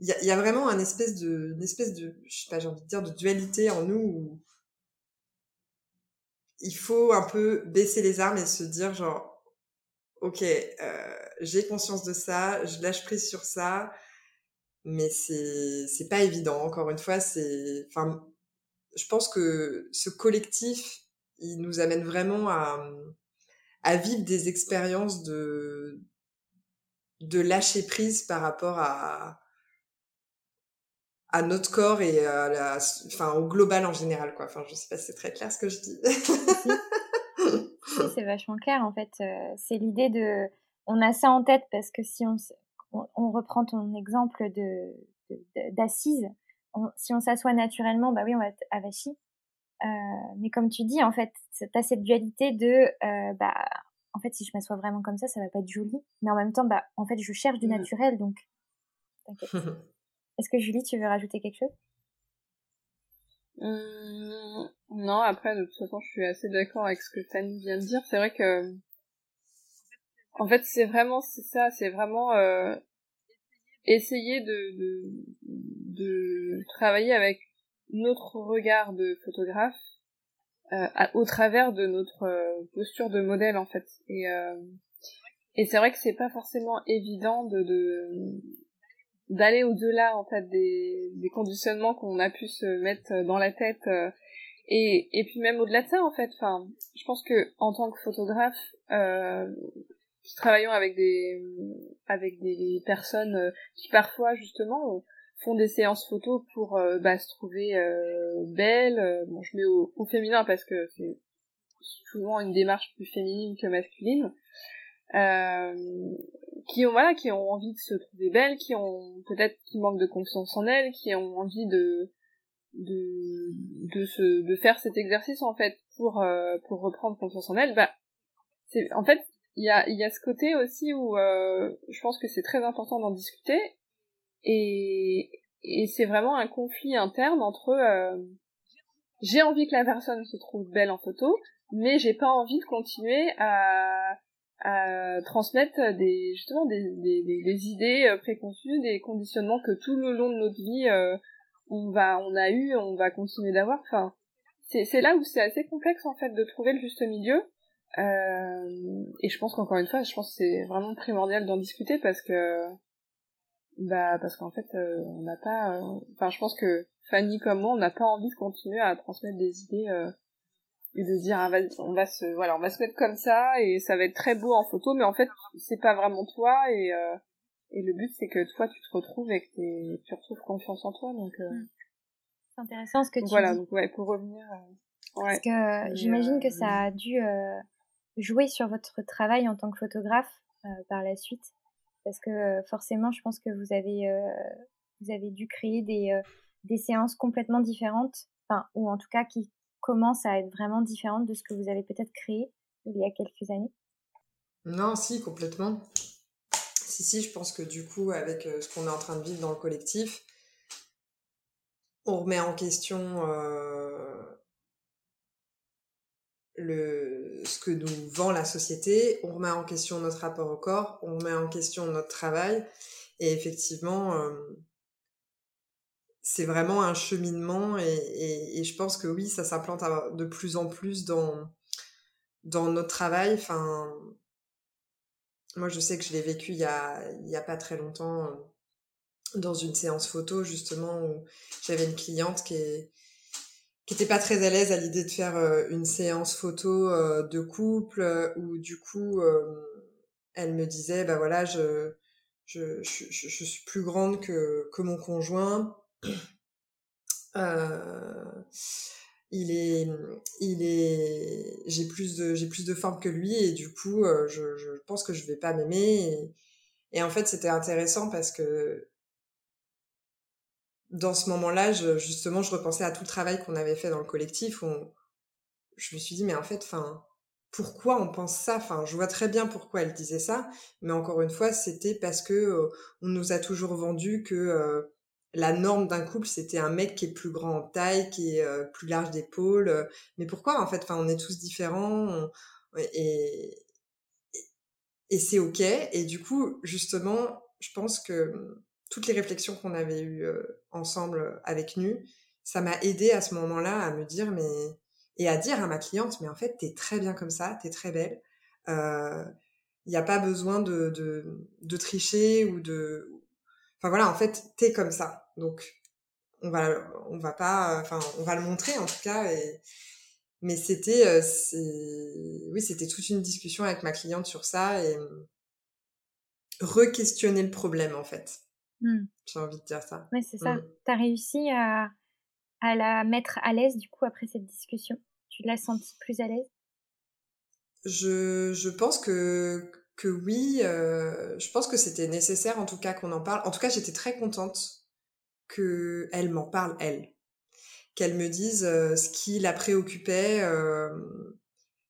Il y a, vraiment un espèce de, une espèce de, je sais pas, j'ai envie de dire, de dualité en nous où il faut un peu baisser les armes et se dire genre, ok, euh, j'ai conscience de ça, je lâche prise sur ça, mais c'est, c'est pas évident. Encore une fois, c'est, enfin, je pense que ce collectif, il nous amène vraiment à, à vivre des expériences de, de lâcher prise par rapport à, à notre corps et à la, enfin, au global en général, quoi. Enfin, je sais pas si c'est très clair ce que je dis. c'est vachement clair, en fait. Euh, c'est l'idée de, on a ça en tête parce que si on, on, reprend ton exemple de, d'assise, si on s'assoit naturellement, bah oui, on va être avachi. Euh, mais comme tu dis, en fait, t'as cette dualité de, euh, bah, en fait, si je m'assois vraiment comme ça, ça va pas être joli. Mais en même temps, bah, en fait, je cherche du mmh. naturel, donc Est-ce que Julie, tu veux rajouter quelque chose? Mmh, Non, après, de toute façon, je suis assez d'accord avec ce que Tani vient de dire. C'est vrai que, en fait, c'est vraiment, ça, c'est vraiment euh, essayer de, de, travailler avec notre regard de photographe euh, au travers de notre euh, posture de modèle en fait et et c'est vrai que c'est pas forcément évident de, de d'aller au-delà en fait des, des conditionnements qu'on a pu se mettre dans la tête euh, et et puis même au-delà de ça en fait enfin je pense que en tant que photographe euh, travaillons avec des avec des personnes euh, qui parfois justement font des séances photos pour euh, bah, se trouver euh, belles. Bon, je mets au, au féminin parce que c'est souvent une démarche plus féminine que masculine. Euh, qui ont voilà qui ont envie de se trouver belles qui ont peut-être qui manquent de confiance en elles qui ont envie de de de se de faire cet exercice en fait pour pour reprendre confiance en elles. Bah c'est en fait il y a, y a ce côté aussi où euh, je pense que c'est très important d'en discuter. Et, et c'est vraiment un conflit interne entre euh, j'ai envie que la personne se trouve belle en photo, mais j'ai pas envie de continuer à, à transmettre des justement des, des, des, idées euh, préconçues, des conditionnements que tout le long de notre vie euh, on va on a eu, on va continuer d'avoir. Enfin, c'est c'est là où c'est assez complexe en fait de trouver le juste milieu. Euh, et je pense qu'encore une fois, je pense que c'est vraiment primordial d'en discuter parce que bah parce qu'en fait euh, on n'a pas enfin je pense que Fanny comme moi on n'a pas envie de continuer à transmettre des idées et de dire ah, on va se voilà on va se mettre comme ça et ça va être très beau en photo mais en fait c'est pas vraiment toi et euh, et le but c'est que toi tu te retrouves et que tu retrouves confiance en toi donc euh... Mm. c'est intéressant ce que tu voilà dis. donc ouais pour revenir euh, ouais. parce que j'imagine que ça a dû jouer sur votre travail en tant que photographe par la suite parce que forcément je pense que vous avez vous avez dû créer des des séances complètement différentes enfin ou en tout cas qui commence à être vraiment différente de ce que vous avez peut-être créé il y a quelques années? Non, si, complètement. Si, si, je pense que du coup, avec euh, ce qu'on est en train de vivre dans le collectif, on remet en question euh, le, ce que nous vend la société, on remet en question notre rapport au corps, on remet en question notre travail, et effectivement, euh, c'est vraiment un cheminement et, je pense que oui, ça s'implante de plus en plus dans, notre travail. Moi, je sais que je l'ai vécu il y a, a pas très longtemps euh, dans une séance photo, justement, où j'avais une cliente qui était pas très à l'aise à l'idée de faire euh, une séance photo euh, de couple où du coup elle me disait bah voilà je suis plus grande que, mon conjoint il est, il est, j'ai plus de, j'ai plus de forme que lui et du coup, euh, je, pense que je vais pas m'aimer. Et, en fait, c'était intéressant parce que dans ce moment-là, justement, je repensais à tout le travail qu'on avait fait dans le collectif. Je me suis dit, mais en fait, enfin, pourquoi on pense ça? Enfin, je vois très bien pourquoi elle disait ça, mais encore une fois, c'était parce que euh, on nous a toujours vendu que la norme d'un couple, c'était un mec qui est plus grand en taille, qui est euh, plus large d'épaule. Euh. mais pourquoi en fait? Enfin, on est tous différents et c'est ok. Et du coup, justement, je pense que hum, toutes les réflexions qu'on avait eues euh, ensemble avec Nu, ça m'a aidé à ce moment-là à me dire mais et à dire à ma cliente mais en fait t'es très bien comme ça, t'es très belle. Il n'y a pas besoin de tricher ou de Enfin voilà, en fait, t'es comme ça. Donc on va on va pas enfin on va le montrer en tout cas et mais c'était euh, oui, c'était toute une discussion avec ma cliente sur ça et re-questionner le problème en fait. Mmh. J'ai envie de dire ça. Oui, c'est ça. Mmh. Tu as réussi à, à la mettre à l'aise du coup après cette discussion? Tu l'as sentie plus à l'aise? Je, je pense que que oui, euh, je pense que c'était nécessaire en tout cas qu'on en parle. En tout cas, j'étais très contente qu'elle m'en parle, elle. Qu'elle me dise euh, ce qui la préoccupait. Euh,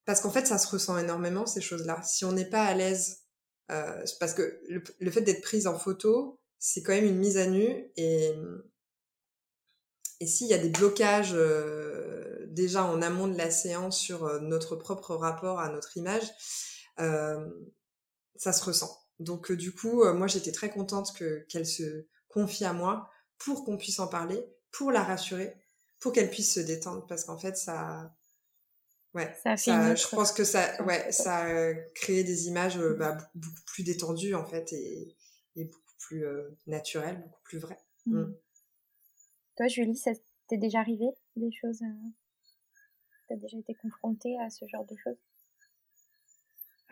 parce qu'en fait, ça se ressent énormément, ces choses-là. Si on n'est pas à l'aise, parce que le, fait d'être prise en photo, c'est quand même une mise à nu. Et, et s'il y a des blocages déjà en amont de la séance sur notre propre rapport à notre image, ça se ressent. Donc euh, du coup, euh, moi j'étais très contente que qu'elle se confie à moi pour qu'on puisse en parler, pour la rassurer, pour qu'elle puisse se détendre parce qu'en fait ça ouais, ça, je pense que ça ouais, ça a créé des images euh, bah, beaucoup plus détendues en fait et, et beaucoup plus naturelles, beaucoup plus vraies. Mmh. Mmh. Toi Julie, ça t'est déjà arrivé des choses T'as déjà été confrontée à ce genre de choses?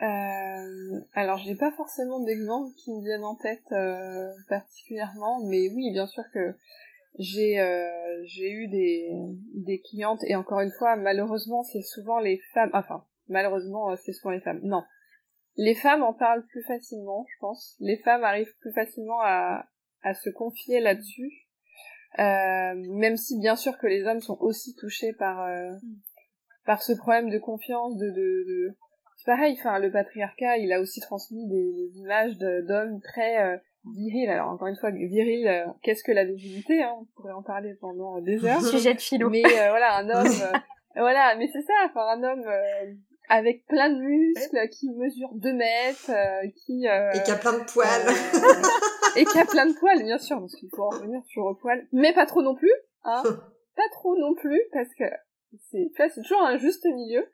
Euh, alors j'ai pas forcément d'exemples qui me viennent en tête euh, particulièrement, mais oui, bien sûr que j'ai euh, j'ai eu des des clientes et encore une fois, malheureusement, c'est souvent les femmes. Enfin, malheureusement, euh, c'est souvent les femmes. Non, les femmes en parlent plus facilement, je pense. Les femmes arrivent plus facilement à à se confier là-dessus, euh, même si bien sûr que les hommes sont aussi touchés par mm. par ce problème de confiance, de, de, de pareil, enfin le patriarcat, il a aussi transmis des, images d'hommes très euh, viril. Alors encore une fois, viril, euh, qu'est-ce que la virilité hein On pourrait en parler pendant des heures. Sujet de philo. Mais euh, voilà, un homme, euh, voilà, mais c'est ça, enfin un homme avec plein de muscles, qui mesure 2 mètres, qui et qui a plein de poils, et qui a plein de poils, bien sûr, parce qu'il faut en revenir sur le poil, mais pas trop non plus, hein, pas trop non plus, parce que c'est, c'est toujours un juste milieu.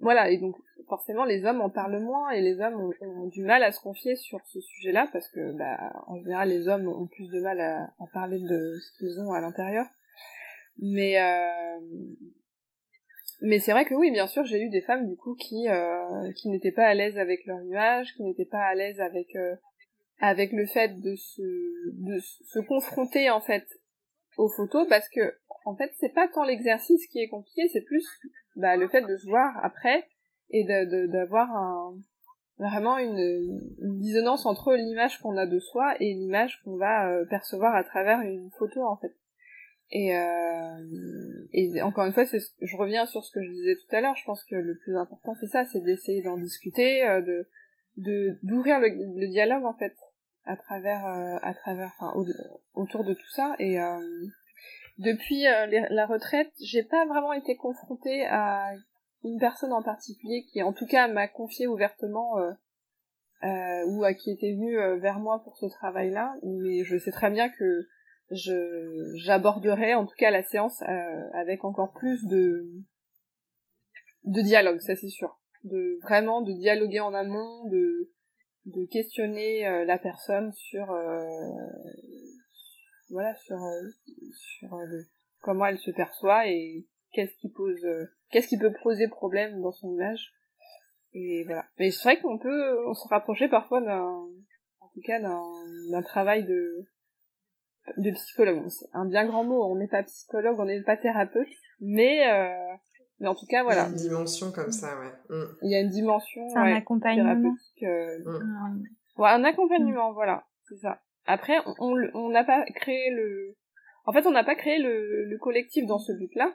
Voilà, et donc forcément les hommes en parlent moins et les hommes ont, du mal à se confier sur ce sujet-là parce que bah, en général les hommes ont plus de mal à, en parler de ce qu'ils ont à l'intérieur. Mais euh... mais c'est vrai que oui, bien sûr, j'ai eu des femmes du coup qui euh, qui n'étaient pas à l'aise avec leur image, qui n'étaient pas à l'aise avec euh, avec le fait de se de se confronter en fait aux photos parce que en fait c'est pas tant l'exercice qui est compliqué, c'est plus bah, le fait de se voir après et d'avoir un, vraiment une, une, dissonance entre l'image qu'on a de soi et l'image qu'on va euh, percevoir à travers une photo en fait. Et, euh, et encore une fois, je reviens sur ce que je disais tout à l'heure. Je pense que le plus important c'est ça, c'est d'essayer d'en discuter, euh, de de d'ouvrir le, le, dialogue en fait à travers euh, à travers enfin autour de tout ça. Et depuis la retraite j'ai pas vraiment été confrontée à une personne en particulier qui en tout cas m'a confié ouvertement euh, euh, ou à qui était venue euh, vers moi pour ce travail-là, mais je sais très bien que je j'aborderai en tout cas la séance avec encore plus de de dialogue, ça c'est sûr, de vraiment de dialoguer en amont, de de questionner la personne sur voilà sur sur comment elle se perçoit et qu'est-ce qui pose, euh, qu'est-ce qui peut poser problème dans son image. Et voilà. Mais c'est vrai qu'on peut, on se rapprocher parfois d'un, en tout cas d'un, travail de, de psychologue. C'est un bien grand mot. On n'est pas psychologue, on n'est pas thérapeute, mais euh, mais en tout cas voilà. Il y a une dimension comme ça, ouais. Mm. Il y a une dimension. C'est un accompagnement. Euh, mm. Ouais, un accompagnement, voilà, c'est ça. Après, on n'a pas créé le. En fait, on n'a pas créé le, le collectif dans ce but-là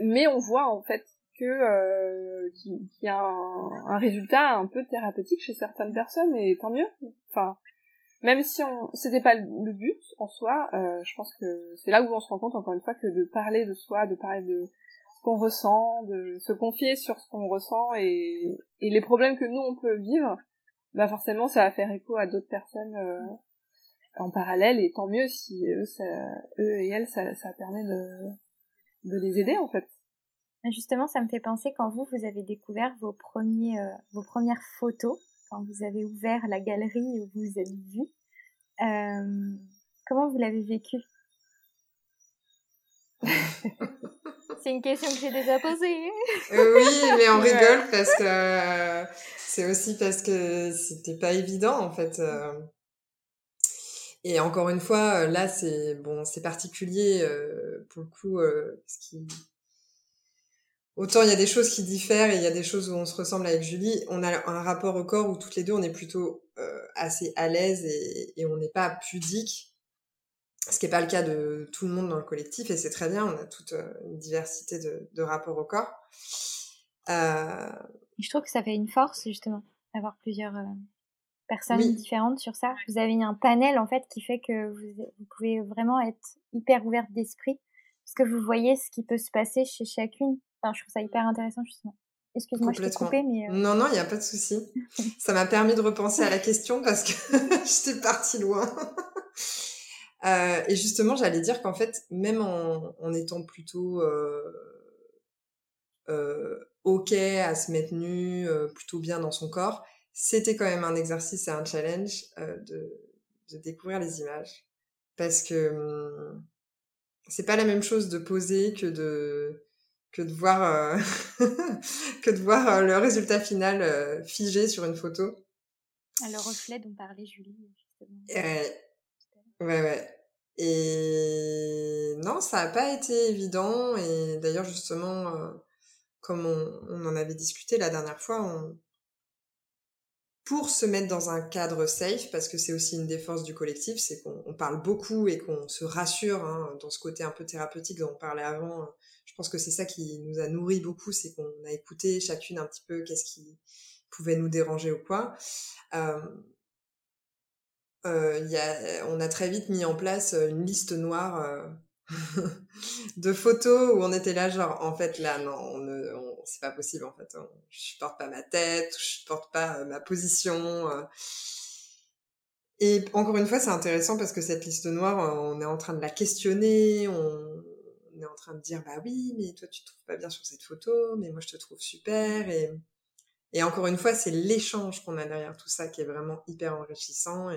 mais on voit en fait que euh, qu'il y a un, résultat un peu thérapeutique chez certaines personnes et tant mieux. Enfin, même si on c'était pas le but en soi, euh, je pense que c'est là où on se rend compte encore une fois que de parler de soi, de parler de qu'on ressent, de se confier sur ce qu'on ressent et, et les problèmes que nous on peut vivre, bah forcément ça va faire écho à d'autres personnes euh, en parallèle et tant mieux si eux, ça, eux et elles ça, ça permet de de les aider en fait. Justement, ça me fait penser quand vous, vous avez découvert vos, premiers, euh, vos premières photos, quand vous avez ouvert la galerie où vous vous êtes vu, euh, comment vous l'avez vécu? C'est une question que j'ai déjà posée. Euh, oui, mais on rigole parce que c'est aussi parce que c'était pas évident en fait. Et encore une fois, là, c'est bon, c'est particulier pour le coup, Autant il y a des choses qui diffèrent et il y a des choses où on se ressemble avec Julie. On a un rapport au corps où toutes les deux on est plutôt euh, assez à l'aise et, et, on n'est pas pudique, ce qui n'est pas le cas de tout le monde dans le collectif et c'est très bien. On a toute euh, une diversité de, de rapports au corps. Euh... Je trouve que ça fait une force justement d'avoir plusieurs euh, personnes différentes sur ça. Vous avez un panel en fait qui fait que vous, vous pouvez vraiment être hyper ouverte d'esprit parce que vous voyez ce qui peut se passer chez chacune je trouve ça hyper intéressant justement. Excuse-moi, je t'ai coupé, mais... Euh non, non, il n'y a pas de souci. ça m'a permis de repenser à la question parce que j'étais partie loin. euh, et justement, j'allais dire qu'en fait, même en, en étant plutôt euh, euh, OK à se mettre nu, euh, plutôt bien dans son corps, c'était quand même un exercice et un challenge euh, de, de découvrir les images. Parce que hum, c'est pas la même chose de poser que de que de voir euh, que de voir euh, le résultat final euh, figé sur une photo. Ah, le reflet dont parlait Julie justement. Ouais, ouais. Et non, ça n'a pas été évident. Et d'ailleurs, justement, comme on, en avait discuté la dernière fois, pour se mettre dans un cadre safe, parce que c'est aussi une des forces du collectif, c'est qu'on parle beaucoup et qu'on se rassure hein, dans ce côté un peu thérapeutique dont on parlait avant je pense que c'est ça qui nous a nourri beaucoup, c'est qu'on a écouté chacune un petit peu qu'est-ce qui pouvaient nous déranger ou quoi. Euh, euh, y a, on a très vite mis en place une liste noire euh, de photos où on était là genre en fait là non on ne c'est pas possible en fait je supporte pas ma tête je supporte pas ma position et encore une fois c'est intéressant parce que cette liste noire on est en train de la questionner on, on est en train de dire bah oui mais toi tu te trouves pas bien sur cette photo mais moi je te trouve super et et encore une fois, c'est l'échange qu'on a derrière tout ça qui est vraiment hyper enrichissant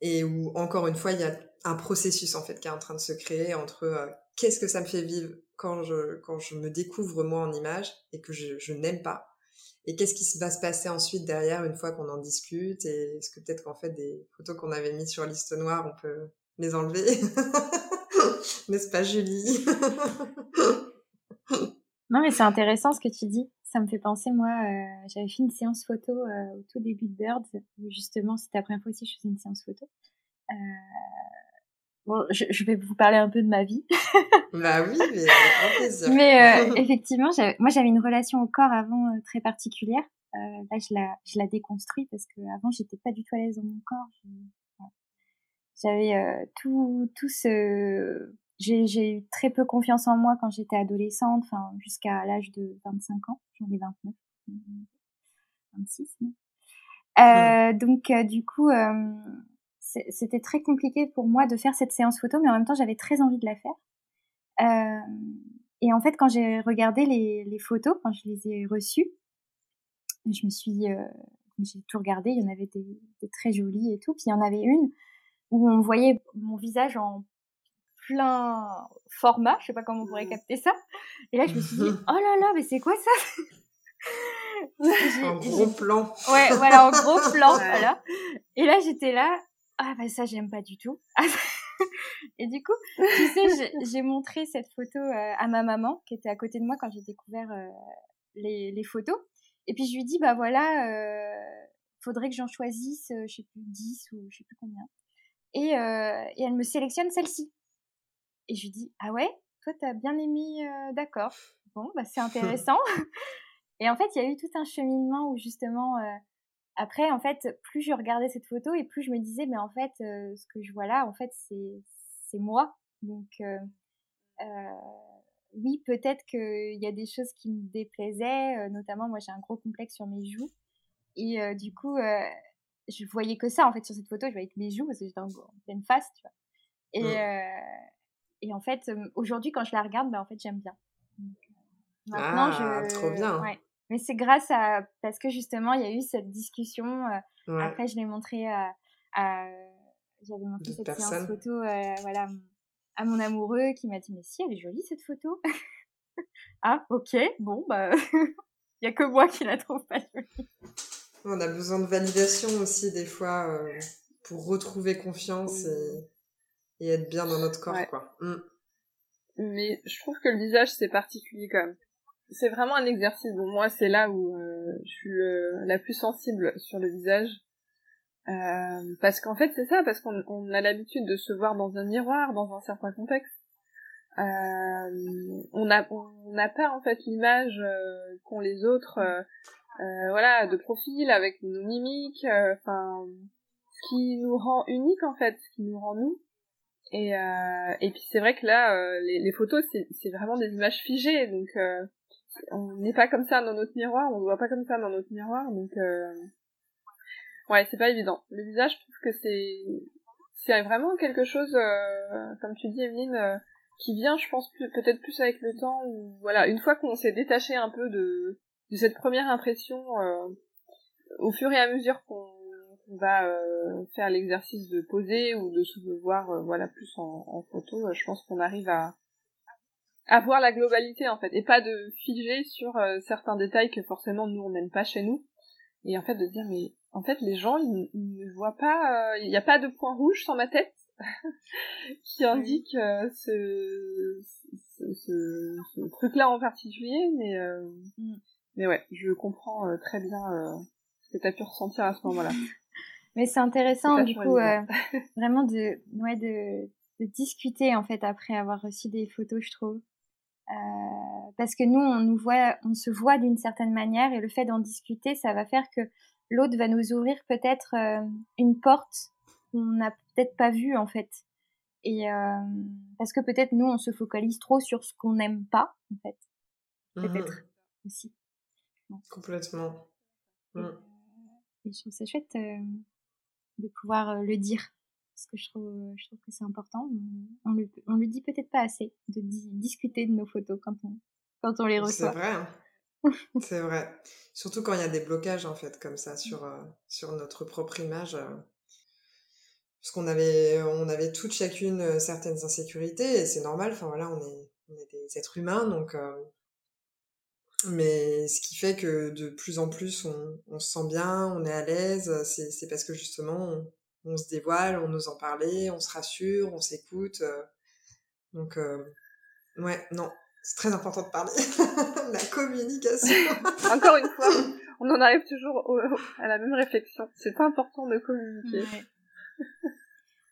et où, encore une fois, il y a un processus en fait qui est en train de se créer entre euh, qu'est-ce que ça me fait vivre quand je, quand je me découvre moi en image et que je, je n'aime pas et qu'est-ce qui va se passer ensuite derrière une fois qu'on en discute et est-ce que peut-être qu'en fait des photos qu'on avait mises sur liste noire on peut les enlever n'est-ce pas Julie? Non mais c'est intéressant ce que tu dis ça me fait penser, moi, euh, j'avais fait une séance photo euh, au tout début de Birds, où justement, c'était la première fois aussi que je faisais une séance photo. Euh, bon, je, je, vais vous parler un peu de ma vie. bah oui, mais avec plaisir. Mais effectivement, moi, j'avais une relation au corps avant très particulière. là, je la, je la déconstruis parce que avant, j'étais pas du tout à l'aise dans mon corps. J'avais tout, tout ce j'ai eu très peu confiance en moi quand j'étais adolescente, enfin jusqu'à l'âge de 25 ans, j'en ai 29, 26. Euh, donc euh, du coup, euh, c'était très compliqué pour moi de faire cette séance photo, mais en même temps j'avais très envie de la faire. Et en fait, quand j'ai regardé les, les, photos, quand je les ai reçues, je me suis, j'ai tout regardé. Il y en avait des, des, très jolies et tout. Puis il y en avait une où on voyait mon visage en plein format, je sais pas comment on pourrait capter ça. Et là, je me suis dit, oh là là, mais c'est quoi ça? En gros plan. Ouais, voilà, en gros plan, voilà. Et là, j'étais là, ah bah ça, j'aime pas du tout. Et du coup, tu sais, j'ai montré cette photo euh, à ma maman qui était à côté de moi quand j'ai découvert euh, les, les, photos. Et puis je lui dis, bah voilà, euh, faudrait que j'en choisisse, je sais plus, 10 ou je sais plus combien. Et, et elle me sélectionne celle-ci. Et je lui dis, ah ouais, toi, t'as bien aimé, euh, d'accord. Bon, bah, c'est intéressant. et en fait, il y a eu tout un cheminement où justement, euh, après, en fait, plus je regardais cette photo et plus je me disais, mais en fait, euh, ce que je vois là, en fait, c'est, moi. Donc, oui, peut-être qu'il y a des choses qui me déplaisaient, notamment, moi, j'ai un gros complexe sur mes joues. Et du coup, je voyais que ça, en fait, sur cette photo, je voyais que mes joues, parce que j'étais en, pleine face, tu vois. Et, et en fait, aujourd'hui, quand je la regarde, ben, en fait, j'aime bien. maintenant, ah, je... trop bien. Ouais. Mais c'est grâce à parce que justement, il y a eu cette discussion. Après, je l'ai montré à, à... j'avais montré cette séance photo, euh, voilà, à mon amoureux qui m'a dit mais si, elle est jolie cette photo. ah, ok, bon, bah, il y a que moi qui la trouve pas jolie. On a besoin de validation aussi des fois euh, pour retrouver confiance et et être bien dans notre corps, quoi. Mm. Mais je trouve que le visage, c'est particulier quand même. C'est vraiment un exercice. Bon, moi, c'est là où euh, je suis la plus sensible sur le visage. Euh, parce qu'en fait, c'est ça, parce qu'on on a l'habitude de se voir dans un miroir, dans un certain contexte. Euh, on n'a on n'a pas en fait l'image euh, qu'ont les autres, euh, voilà, de profil avec nos mimiques, enfin, ce qui nous rend unique en fait, ce qui nous rend nous. Et, euh, et puis c'est vrai que là, euh, les, les, photos, c'est vraiment des images figées, donc euh, on n'est pas comme ça dans notre miroir, on ne voit pas comme ça dans notre miroir, donc euh, ouais, c'est pas évident. Le visage, je trouve que c'est c'est vraiment quelque chose, euh, comme tu dis, Evelyne, euh, qui vient, je pense, peut-être plus avec le temps, ou voilà, une fois qu'on s'est détaché un peu de, de cette première impression, au fur et à mesure qu'on on va euh, faire l'exercice de poser ou de se voir euh, voilà plus en, en photo, euh, je pense qu'on arrive à à voir la globalité en fait et pas de figer sur certains détails que forcément nous on n'aime pas chez nous. Et en fait de dire mais en fait les gens ils, ne voient pas il n'y a pas de point rouge sur ma tête qui indique ce, ce, ce, ce, truc là en particulier mais mm. mais ouais je comprends très bien ce que tu as pu ressentir à ce moment là mais c'est intéressant, du coup, euh, vraiment de, ouais, de, de discuter, en fait, après avoir reçu des photos, je trouve. parce que nous, on nous voit, on se voit d'une certaine manière, et le fait d'en discuter, ça va faire que l'autre va nous ouvrir peut-être une porte qu'on n'a peut-être pas vue en fait. Et parce que peut-être nous, on se focalise trop sur ce qu'on n'aime pas, en fait. Peut-être mmh aussi. Complètement. Mmh. Et, je trouve ça chouette de pouvoir le dire. Parce que je trouve, je trouve que c'est important. On le, on le dit peut-être pas assez, de discuter de nos photos quand on, quand on les reçoit. C'est vrai. Hein. c'est vrai. Surtout quand il y a des blocages, en fait, comme ça, sur, sur notre propre image parce qu'on avait, on avait toutes chacune euh, certaines insécurités et c'est normal. Enfin voilà, on est, on est des êtres humains, donc. Euh, mais ce qui fait que de plus en plus, on, on se sent bien, on est à l'aise. C'est parce que justement, on, on, se dévoile, on ose en parler, on se rassure, on s'écoute. Euh. donc ouais, non, c'est très important de parler. la communication. Encore une fois, on en arrive toujours à la même réflexion. C'est important de communiquer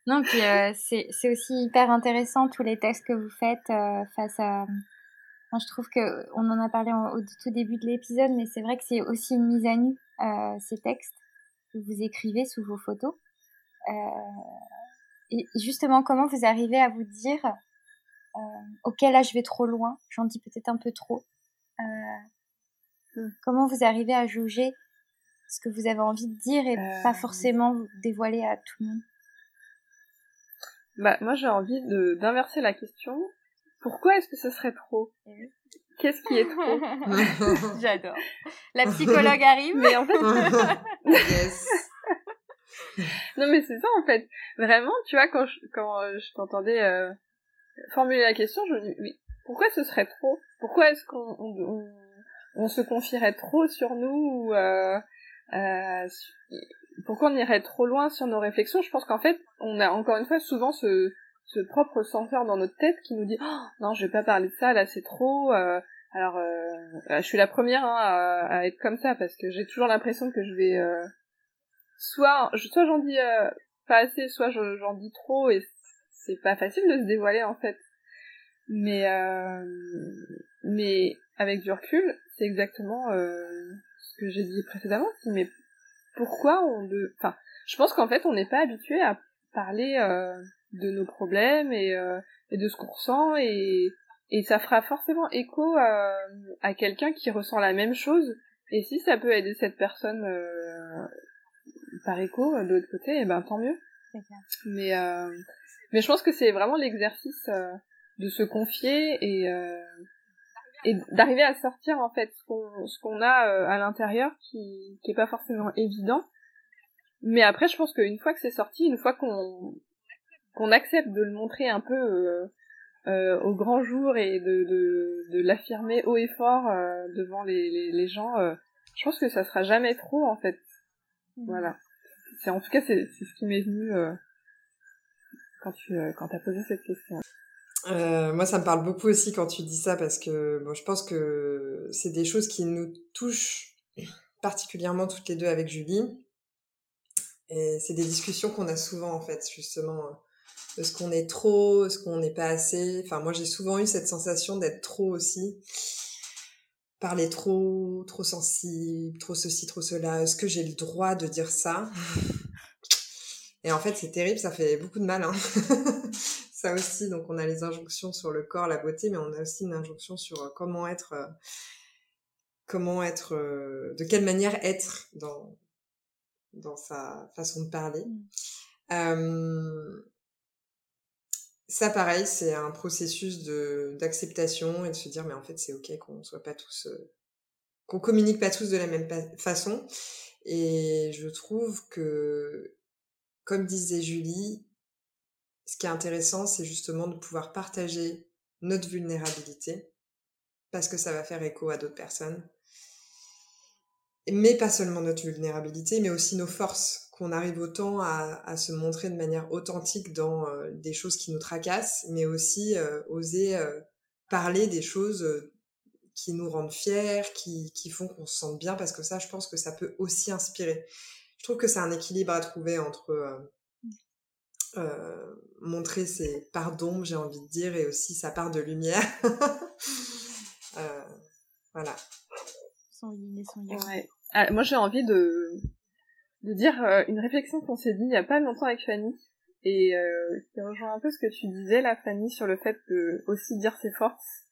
non, puis euh, c'est aussi hyper intéressant tous les textes que vous faites euh, face à. Je trouve que on en a parlé au tout début de l'épisode, mais c'est vrai que c'est aussi une mise à nu euh, ces textes que vous écrivez sous vos photos. et justement, comment vous arrivez à vous dire ok là je vais trop loin, j'en dis peut-être un peu trop. Hmm. Comment vous arrivez à juger ce que vous avez envie de dire et pas euh. forcément dévoiler à tout le monde? Bah moi j'ai envie d'inverser la question. Pourquoi est-ce que ce serait trop? Qu'est-ce qui est trop? J'adore. La psychologue arrive. Mais en fait, non mais c'est ça en fait. Vraiment, tu vois quand je, quand euh, je t'entendais euh, formuler la question, je me dis mais pourquoi ce serait trop? Pourquoi est-ce qu'on on, on, se confierait trop sur nous ou, euh, euh, pourquoi on irait trop loin sur nos réflexions? Je pense qu'en fait, on a encore une fois souvent ce, ce propre censeur dans notre tête qui nous dit oh, non, je vais pas parler de ça, là c'est trop. Euh, alors, euh, je suis la première hein, à, être comme ça parce que j'ai toujours l'impression que je vais euh, soit soit j'en dis euh, pas assez, soit j'en dis trop et c'est pas facile de se dévoiler en fait. Mais mais avec du recul, c'est exactement que j'ai dit précédemment, mais pourquoi on de, enfin, je pense qu'en fait on n'est pas habitué à parler euh, de nos problèmes et, euh, et de ce qu'on ressent et et ça fera forcément écho à, à quelqu'un qui ressent la même chose. Et si ça peut aider cette personne euh, par écho de l'autre côté, et eh ben tant mieux. Mais mais je pense que c'est vraiment l'exercice de se confier et et d'arriver à sortir en fait ce qu'on ce qu'on a euh, à l'intérieur qui qui est pas forcément évident. Mais après je pense qu'une fois que c'est sorti une fois qu'on qu'on accepte de le montrer un peu euh, euh, au grand jour et de de, de l'affirmer haut et fort euh, devant les, les, les gens je pense que ça sera jamais trop en fait mmh. voilà c'est en tout cas c'est c'est ce qui m'est venu quand tu quand t'as posé cette question euh, moi, ça me parle beaucoup aussi quand tu dis ça parce que bon, je pense que c'est des choses qui nous touchent particulièrement toutes les deux avec Julie. Et c'est des discussions qu'on a souvent en fait, justement, de ce qu'on est trop, ce qu'on n'est pas assez? Enfin, moi, j'ai souvent eu cette sensation d'être trop aussi. Parler trop, trop sensible, trop ceci, trop cela. Est-ce que j'ai le droit de dire ça? Et en fait, c'est terrible, ça fait beaucoup de mal. Hein ça aussi. Donc, on a les injonctions sur le corps, la beauté, mais on a aussi une injonction sur euh, comment être, euh, comment être, euh, de quelle manière être dans, dans sa façon de parler. Mmh. Ça, pareil, c'est un processus d'acceptation et de se dire, mais en fait, c'est ok qu'on soit pas tous, qu'on communique pas tous de la même façon. Et je trouve que, comme disait Julie, ce qui est intéressant, c'est justement de pouvoir partager notre vulnérabilité, parce que ça va faire écho à d'autres personnes. Mais pas seulement notre vulnérabilité, mais aussi nos forces, qu'on arrive autant à, se montrer de manière authentique dans euh, des choses qui nous tracassent, mais aussi euh, oser euh, parler des choses qui nous rendent fiers, qui, qui font qu'on se sente bien, parce que ça, je pense que ça peut aussi inspirer. Je trouve que c'est un équilibre à trouver entre euh, montrer ses parts d'ombre, j'ai envie de dire, et aussi sa part de lumière. Voilà. Son yin et son yang. Ouais. Ah, moi, j'ai envie de, de dire euh, une réflexion qu'on s'est dit il y a pas longtemps avec Fanny. Et euh, qui rejoint un peu ce que tu disais là, Fanny, sur le fait de aussi dire ses forces.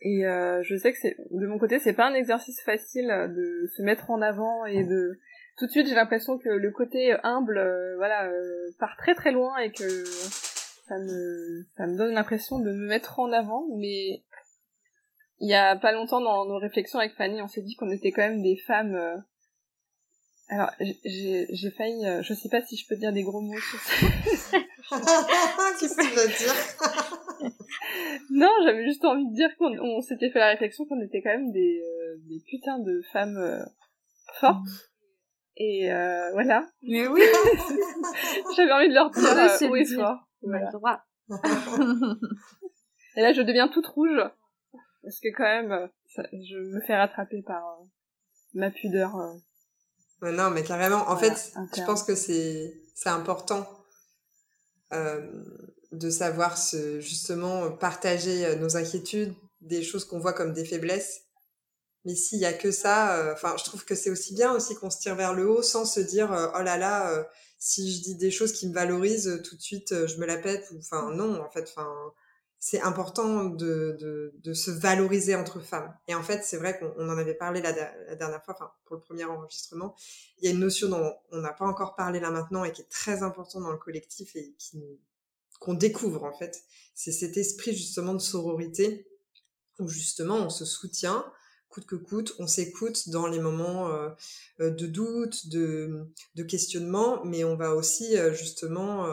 Et euh, je sais que c'est de mon côté, c'est pas un exercice facile de se mettre en avant et de tout de suite j'ai l'impression que le côté humble, euh, voilà, euh, part très très loin et que ça me ça me donne l'impression de me mettre en avant. Mais il y a pas longtemps dans nos réflexions avec Fanny, on s'est dit qu'on était quand même des femmes. Alors j'ai failli, euh, je sais pas si je peux dire des gros mots sur ça. Qu'est-ce que tu vas dire Non, j'avais juste envie de dire qu'on on s'était fait la réflexion qu'on était quand même des, euh, des putains de femmes euh, fortes. Et euh, voilà. Mais oui, J'avais envie de leur dire euh, haut le et fort. on a Voilà. le droit. Et là, je deviens toute rouge. Parce que quand même, ça- je me fais rattraper par euh, ma pudeur. Euh. Non, mais carrément. En Voilà, fait, je interne. pense que c'est important euh, de savoir se, justement partager euh, nos inquiétudes, des choses qu'on voit comme des faiblesses. Mais s'il y a que ça, euh, je trouve que c'est aussi bien aussi qu'on se tire vers le haut sans se dire euh, oh là là, euh, si je dis des choses qui me valorisent, euh, tout de suite euh, je me la pète. Enfin non, en fait, enfin c'est important de, de, de se valoriser entre femmes. Et en fait, c'est vrai qu'on on en avait parlé la, dernière fois, enfin pour le premier enregistrement. Il y a une notion dont on n'a pas encore parlé là maintenant et qui est très importante dans le collectif et qui qu'on découvre en fait. C'est cet esprit justement de sororité où justement on se soutient coûte que coûte, on s'écoute dans les moments euh, euh, de doute, de, de questionnement, mais on va aussi euh, justement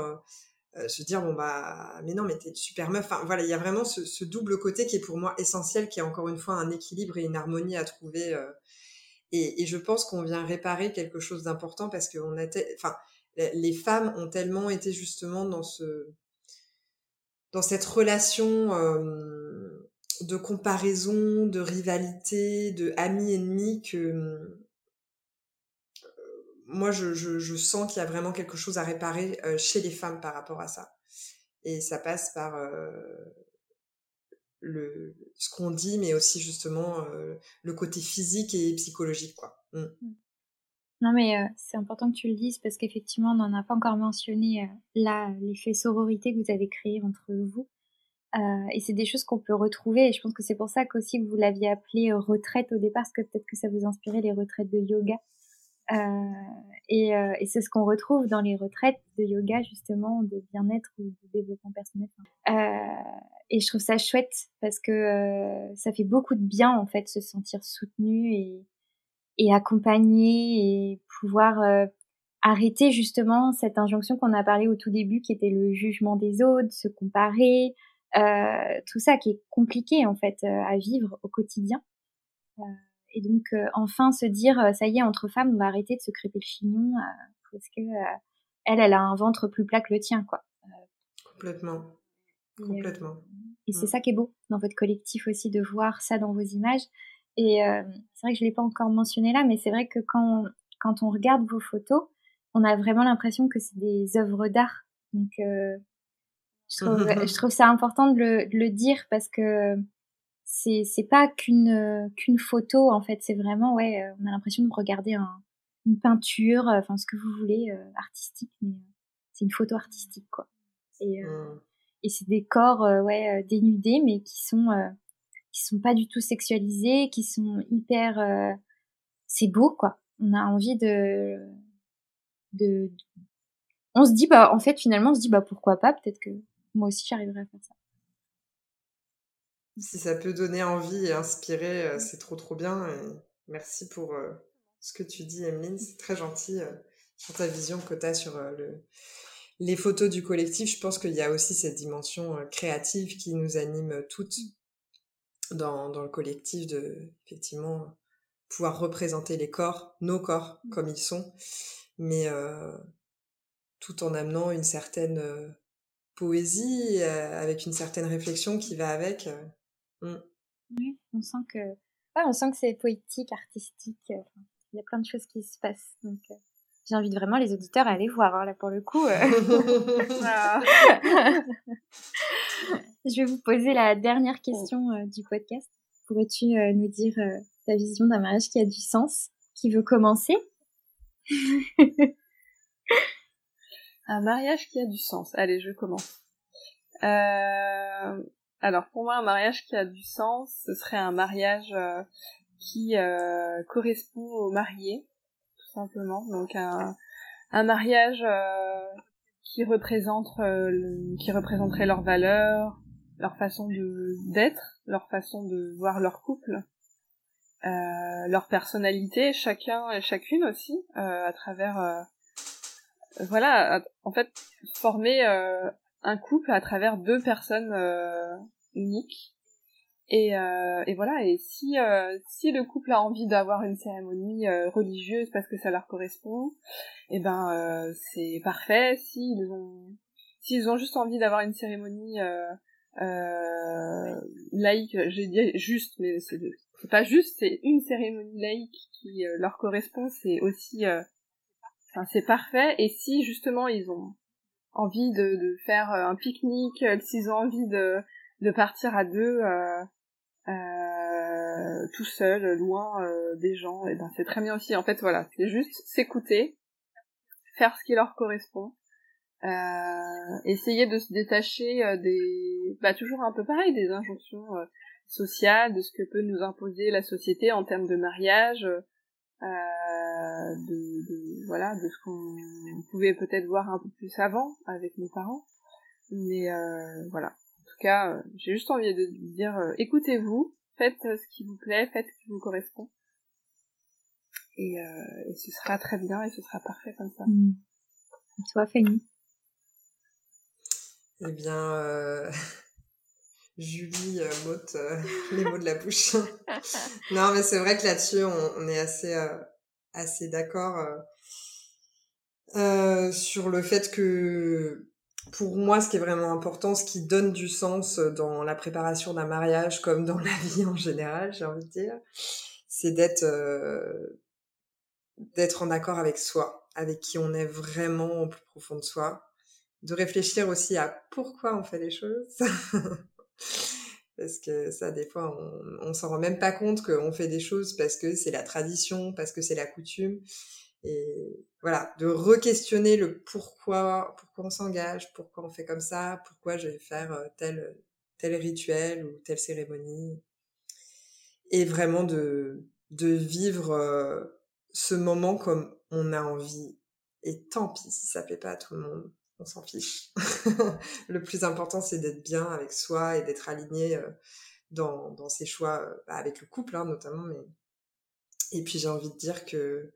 euh, se dire bon bah mais non mais t'es super meuf. Enfin voilà, il y a vraiment ce, ce double côté qui est pour moi essentiel, qui est encore une fois un équilibre et une harmonie à trouver. euh, et, et je pense qu'on vient réparer quelque chose d'important parce que on a, enfin les femmes ont tellement été justement dans ce dans cette relation euh, de comparaison, de rivalité, de amis-ennemis que euh, moi je, sens qu'il y a vraiment quelque chose à réparer euh, chez les femmes par rapport à ça. Et ça passe par euh, le, ce qu'on dit, mais aussi justement euh, le côté physique et psychologique. Quoi. Mm. Non, mais c'est important que tu le dises parce qu'effectivement, on n'en a pas encore mentionné là l'effet sororité que vous avez créé entre vous. Et c'est des choses qu'on peut retrouver. Et je pense que c'est pour ça qu'aussi vous l'aviez appelé retraite au départ, parce que peut-être que ça vous inspirait les retraites de yoga. Euh, et euh, et c'est ce qu'on retrouve dans les retraites de yoga, justement, de bien-être ou de développement personnel. Euh, et je trouve ça chouette parce que ça fait beaucoup de bien, en fait, se sentir soutenu et, et accompagné et pouvoir arrêter justement cette injonction qu'on a parlé au tout début qui était le jugement des autres, se comparer, euh, tout ça qui est compliqué en fait à vivre au quotidien. Et donc euh, enfin se dire euh, ça y est entre femmes on va arrêter de se crêper le chignon euh, parce que elle elle a un ventre plus plat que le tien quoi. Complètement. Et, Complètement. et c'est Mm. ça qui est beau dans votre collectif aussi de voir ça dans vos images. Et euh, c'est vrai que je l'ai pas encore mentionné là, mais c'est vrai que quand quand on regarde vos photos, on a vraiment l'impression que c'est des œuvres d'art. Donc euh, je trouve je trouve ça important de le, de le dire parce que c'est c'est pas qu'une euh, qu'une photo en fait, c'est vraiment ouais, euh, on a l'impression de regarder un, une peinture, euh, enfin ce que vous voulez euh, artistique, mais euh, c'est une photo artistique quoi. Et euh, Mm. et c'est des corps ouais euh, dénudés mais qui sont euh, qui sont pas du tout sexualisés qui sont hyper euh, c'est beau quoi on a envie de de on se dit bah en fait finalement on se dit bah pourquoi pas? Peut-être que moi aussi j'arriverai à faire ça Si ça peut donner envie et inspirer, euh, c'est trop trop bien. Et merci pour euh, ce que tu dis, Emeline. C'est très gentil euh, sur ta vision que tu as sur euh, le, les photos du collectif. Je pense qu'il y a aussi cette dimension créative qui nous anime toutes dans, dans le collectif de, effectivement, pouvoir représenter les corps, nos corps, comme ils sont, mais tout en amenant une certaine poésie, euh, avec une certaine réflexion qui va avec. euh. Mm. oui on sent que ouais, on sent que c'est poétique artistique euh, enfin, il y a plein de choses qui se passent donc euh, j'invite vraiment les auditeurs à aller voir hein, là pour le coup euh. Je vais vous poser la dernière question euh, du podcast pourrais-tu nous dire ta vision d'un mariage qui a du sens Qui veut commencer? Un mariage qui a du sens. Allez, je commence. Euh, alors pour moi, un mariage qui a du sens, ce serait un mariage euh, qui euh, correspond aux mariés, tout simplement. Donc un, un mariage qui représente, qui représenterait leurs valeurs, leur façon de d'être, leur façon de voir leur couple, leur personnalité, chacun et chacune aussi, à travers voilà, en fait, former euh, un couple à travers deux personnes euh, uniques. Et, euh, et, voilà, et si, si le couple a envie d'avoir une cérémonie religieuse parce que ça leur correspond, et eh ben c'est parfait. S'ils ont s'ils ont juste envie d'avoir une cérémonie laïque, j'ai dit juste, mais c'est pas juste, c'est une cérémonie laïque qui leur correspond, c'est aussi Enfin, c'est parfait. Et si justement ils ont envie de, de faire euh, un pique-nique, euh, s'ils ont envie de, de partir à deux, euh, euh, tout seul, loin des gens, et ben c'est très bien aussi. En fait, voilà, c'est juste s'écouter, faire ce qui leur correspond, euh, essayer de se détacher des, bah toujours un peu pareil, des injonctions sociales, de ce que peut nous imposer la société en termes de mariage, euh, de, de, voilà de ce qu'on pouvait peut-être voir un peu plus avant avec nos parents. Mais euh, voilà. En tout cas euh, j'ai juste envie de dire euh, écoutez-vous faites ce qui vous plaît faites ce qui vous correspond. Et, et ce sera très bien et ce sera parfait comme ça. Mmh. et toi Fanny. Eh bien Julie euh, m'ôte euh, les mots de la bouche. non, mais c'est vrai que là-dessus, on, est assez, euh, assez d'accord sur le fait que, pour moi, ce qui est vraiment important, ce qui donne du sens dans la préparation d'un mariage, comme dans la vie en général, j'ai envie de dire, c'est d'être d'être en accord avec soi, avec qui on est vraiment au plus profond de soi, de réfléchir aussi à pourquoi on fait les choses. parce que ça, des fois, on, on s'en rend même pas compte qu'on fait des choses parce que c'est la tradition, parce que c'est la coutume. Et voilà, de re-questionner le pourquoi, pourquoi on s'engage, pourquoi on fait comme ça, pourquoi je vais faire euh, tel, tel rituel ou telle cérémonie. Et vraiment de, de vivre euh, ce moment comme on a envie. Et tant pis si ça plaît pas à tout le monde on s'en fiche. le plus important, c'est d'être bien avec soi et d'être aligné euh, dans, dans, ses choix, avec le couple hein, notamment. Mais... Et puis j'ai envie de dire que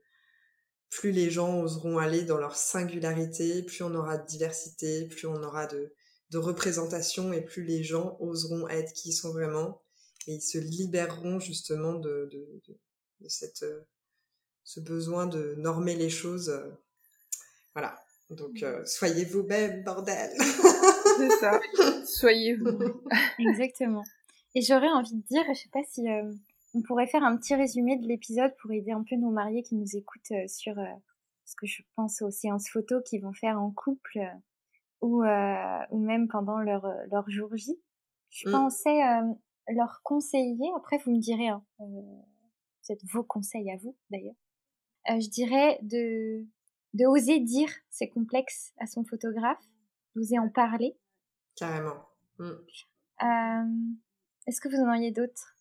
plus les gens oseront aller dans leur singularité, plus on aura de diversité, plus on aura de, de représentation et plus les gens oseront être qui ils sont vraiment et ils se libéreront justement de, de, de, cette, euh, ce besoin de normer les choses. Voilà, donc, euh, soyez vous-même, bordel. C'est ça. Soyez vous. Exactement. Et j'aurais envie de dire, je sais pas si euh, on pourrait faire un petit résumé de l'épisode pour aider un peu nos mariés qui nous écoutent euh, sur ce que je pense aux séances photos qu'ils vont faire en couple ou ou même pendant leur leur jour J. Je mm. pensais leur conseiller. Après, vous me direz, hein, peut-être vos conseils à vous d'ailleurs. je dirais de de oser dire ses complexes à son photographe, d'oser en parler. Carrément. Mm. Euh, est-ce que vous en auriez d'autres?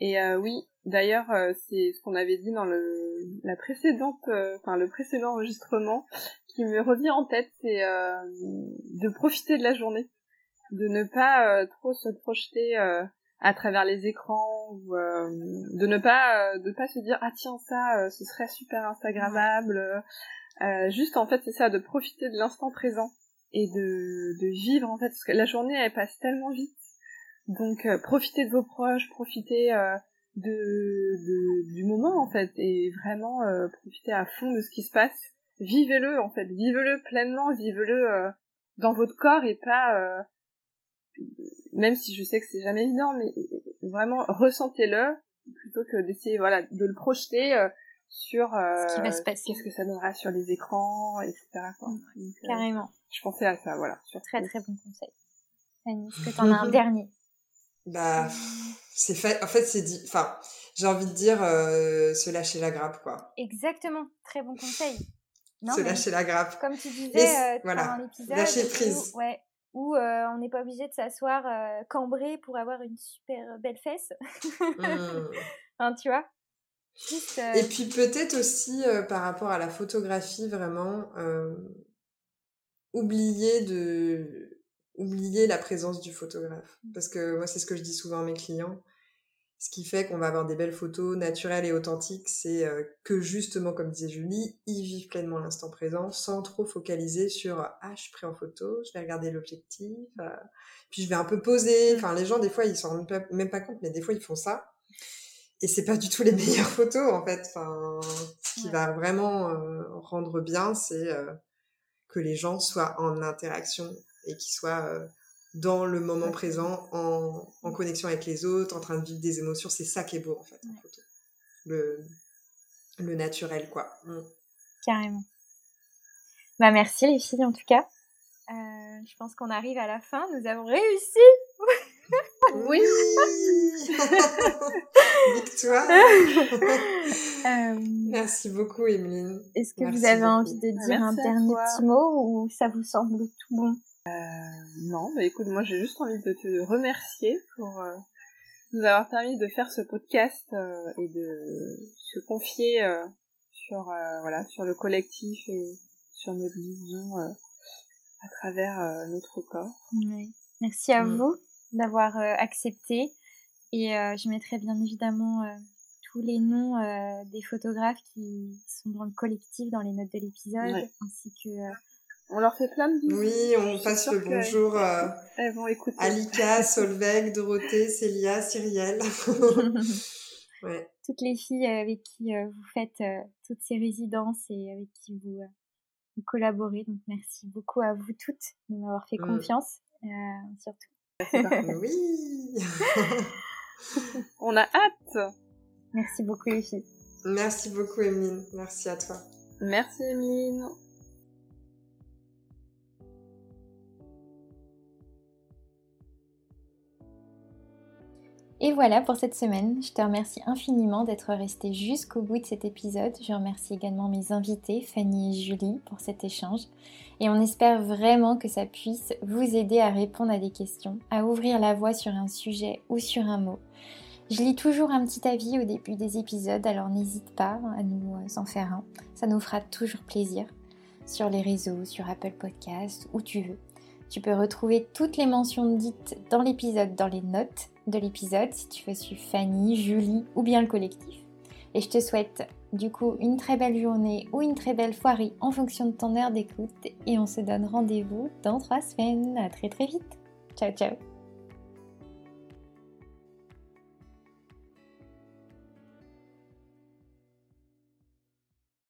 Et euh, oui, d'ailleurs, euh, c'est ce qu'on avait dit dans le la précédente, enfin le précédent enregistrement, qui me revient en tête, c'est de profiter de la journée, de ne pas trop se projeter à travers les écrans ou euh, de ne pas euh, de pas se dire ah tiens ça euh, ce serait super instagrammable. Juste en fait c'est ça de profiter de l'instant présent et de de vivre en fait parce que la journée elle passe tellement vite donc profitez de vos proches profitez de, de du moment en fait et vraiment profitez à fond de ce qui se passe vivez-le en fait vivez-le pleinement vivez-le dans votre corps et pas même si je sais que c'est jamais évident, mais vraiment ressentez-le plutôt que d'essayer voilà de le projeter euh, sur euh, ce qui va se passer, qu'est-ce que ça donnera sur les écrans, etc. Quoi. Euh, Carrément. je pensais à ça, voilà. Très très bon conseil. Fanny, est-ce que t'en as un dernier? Bah, c'est fait. En fait, c'est dit. Enfin, j'ai envie de dire se lâcher la grappe, quoi. Exactement. Très bon conseil. se lâcher la grappe. Comme tu disais voilà. dans l'épisode. Lâcher prise. Où, ouais. Où on n'est pas obligé de s'asseoir cambré pour avoir une super belle fesse. Mmh. enfin, tu vois. Et puis peut-être aussi par rapport à la photographie, vraiment oublier de oublier la présence du photographe. Parce que moi, c'est ce que je dis souvent à mes clients. Ce qui fait qu'on va avoir des belles photos naturelles et authentiques, c'est euh, que justement, comme disait Julie, ils vivent pleinement l'instant présent sans trop focaliser sur ah je suis pris en photo, je vais regarder l'objectif, euh, puis je vais un peu poser. Enfin, les gens des fois ils s'en rendent même pas compte, mais des fois ils font ça et c'est pas du tout les meilleures photos en fait. Enfin, ce qui va vraiment euh, rendre bien, c'est que les gens soient en interaction et qu'ils soient euh, dans le moment présent, en, en, connexion avec les autres, en train de vivre des émotions. C'est ça qui est beau, en fait, en photo. Le, le naturel, quoi. Mm. Carrément. Bah, merci les filles, en tout cas. Euh, je pense qu'on arrive à la fin. Nous avons réussi Oui Victoire euh, Merci beaucoup, Emeline. Est-ce que vous avez envie de dire un dernier petit mot ou ça vous semble tout bon? Non, bah écoute, moi j'ai juste envie de te remercier pour euh, nous avoir permis de faire ce podcast euh, et de se confier euh, sur voilà sur le collectif et sur notre vision à travers notre corps. Merci à mm. vous d'avoir accepté et je mettrai bien évidemment tous les noms des photographes qui sont dans le collectif dans les notes de l'épisode ainsi que on leur fait plein de bisous. Oui, on passe le bonjour euh, elles vont écouter. Alika, Solveig, Dorothée, Célia, Cyrielle. ouais. Toutes les filles avec qui euh, vous faites euh, toutes ces résidences et avec qui vous, vous, collaborez. Donc merci beaucoup à vous toutes de m'avoir fait mm. confiance, surtout. oui. on a hâte. Merci beaucoup les filles. Merci beaucoup Emeline. Merci à toi. Merci Emeline. Et voilà pour cette semaine. Je te remercie infiniment d'être resté jusqu'au bout de cet épisode. Je remercie également mes invités, Fanny et Julie, pour cet échange. Et on espère vraiment que ça puisse vous aider à répondre à des questions, à ouvrir la voie sur un sujet ou sur un mot. Je lis toujours un petit avis au début des épisodes, alors n'hésite pas à nous en faire un. Ça nous fera toujours plaisir. Sur les réseaux, sur Apple Podcasts, où tu veux. Tu peux retrouver toutes les mentions dites dans l'épisode dans les notes de l'épisode si tu veux suivre Fanny, Julie ou bien le collectif. Et je te souhaite du coup une très belle journée ou une très belle soirée en fonction de ton heure d'écoute et on se donne rendez-vous dans trois semaines. À très très vite. Ciao ciao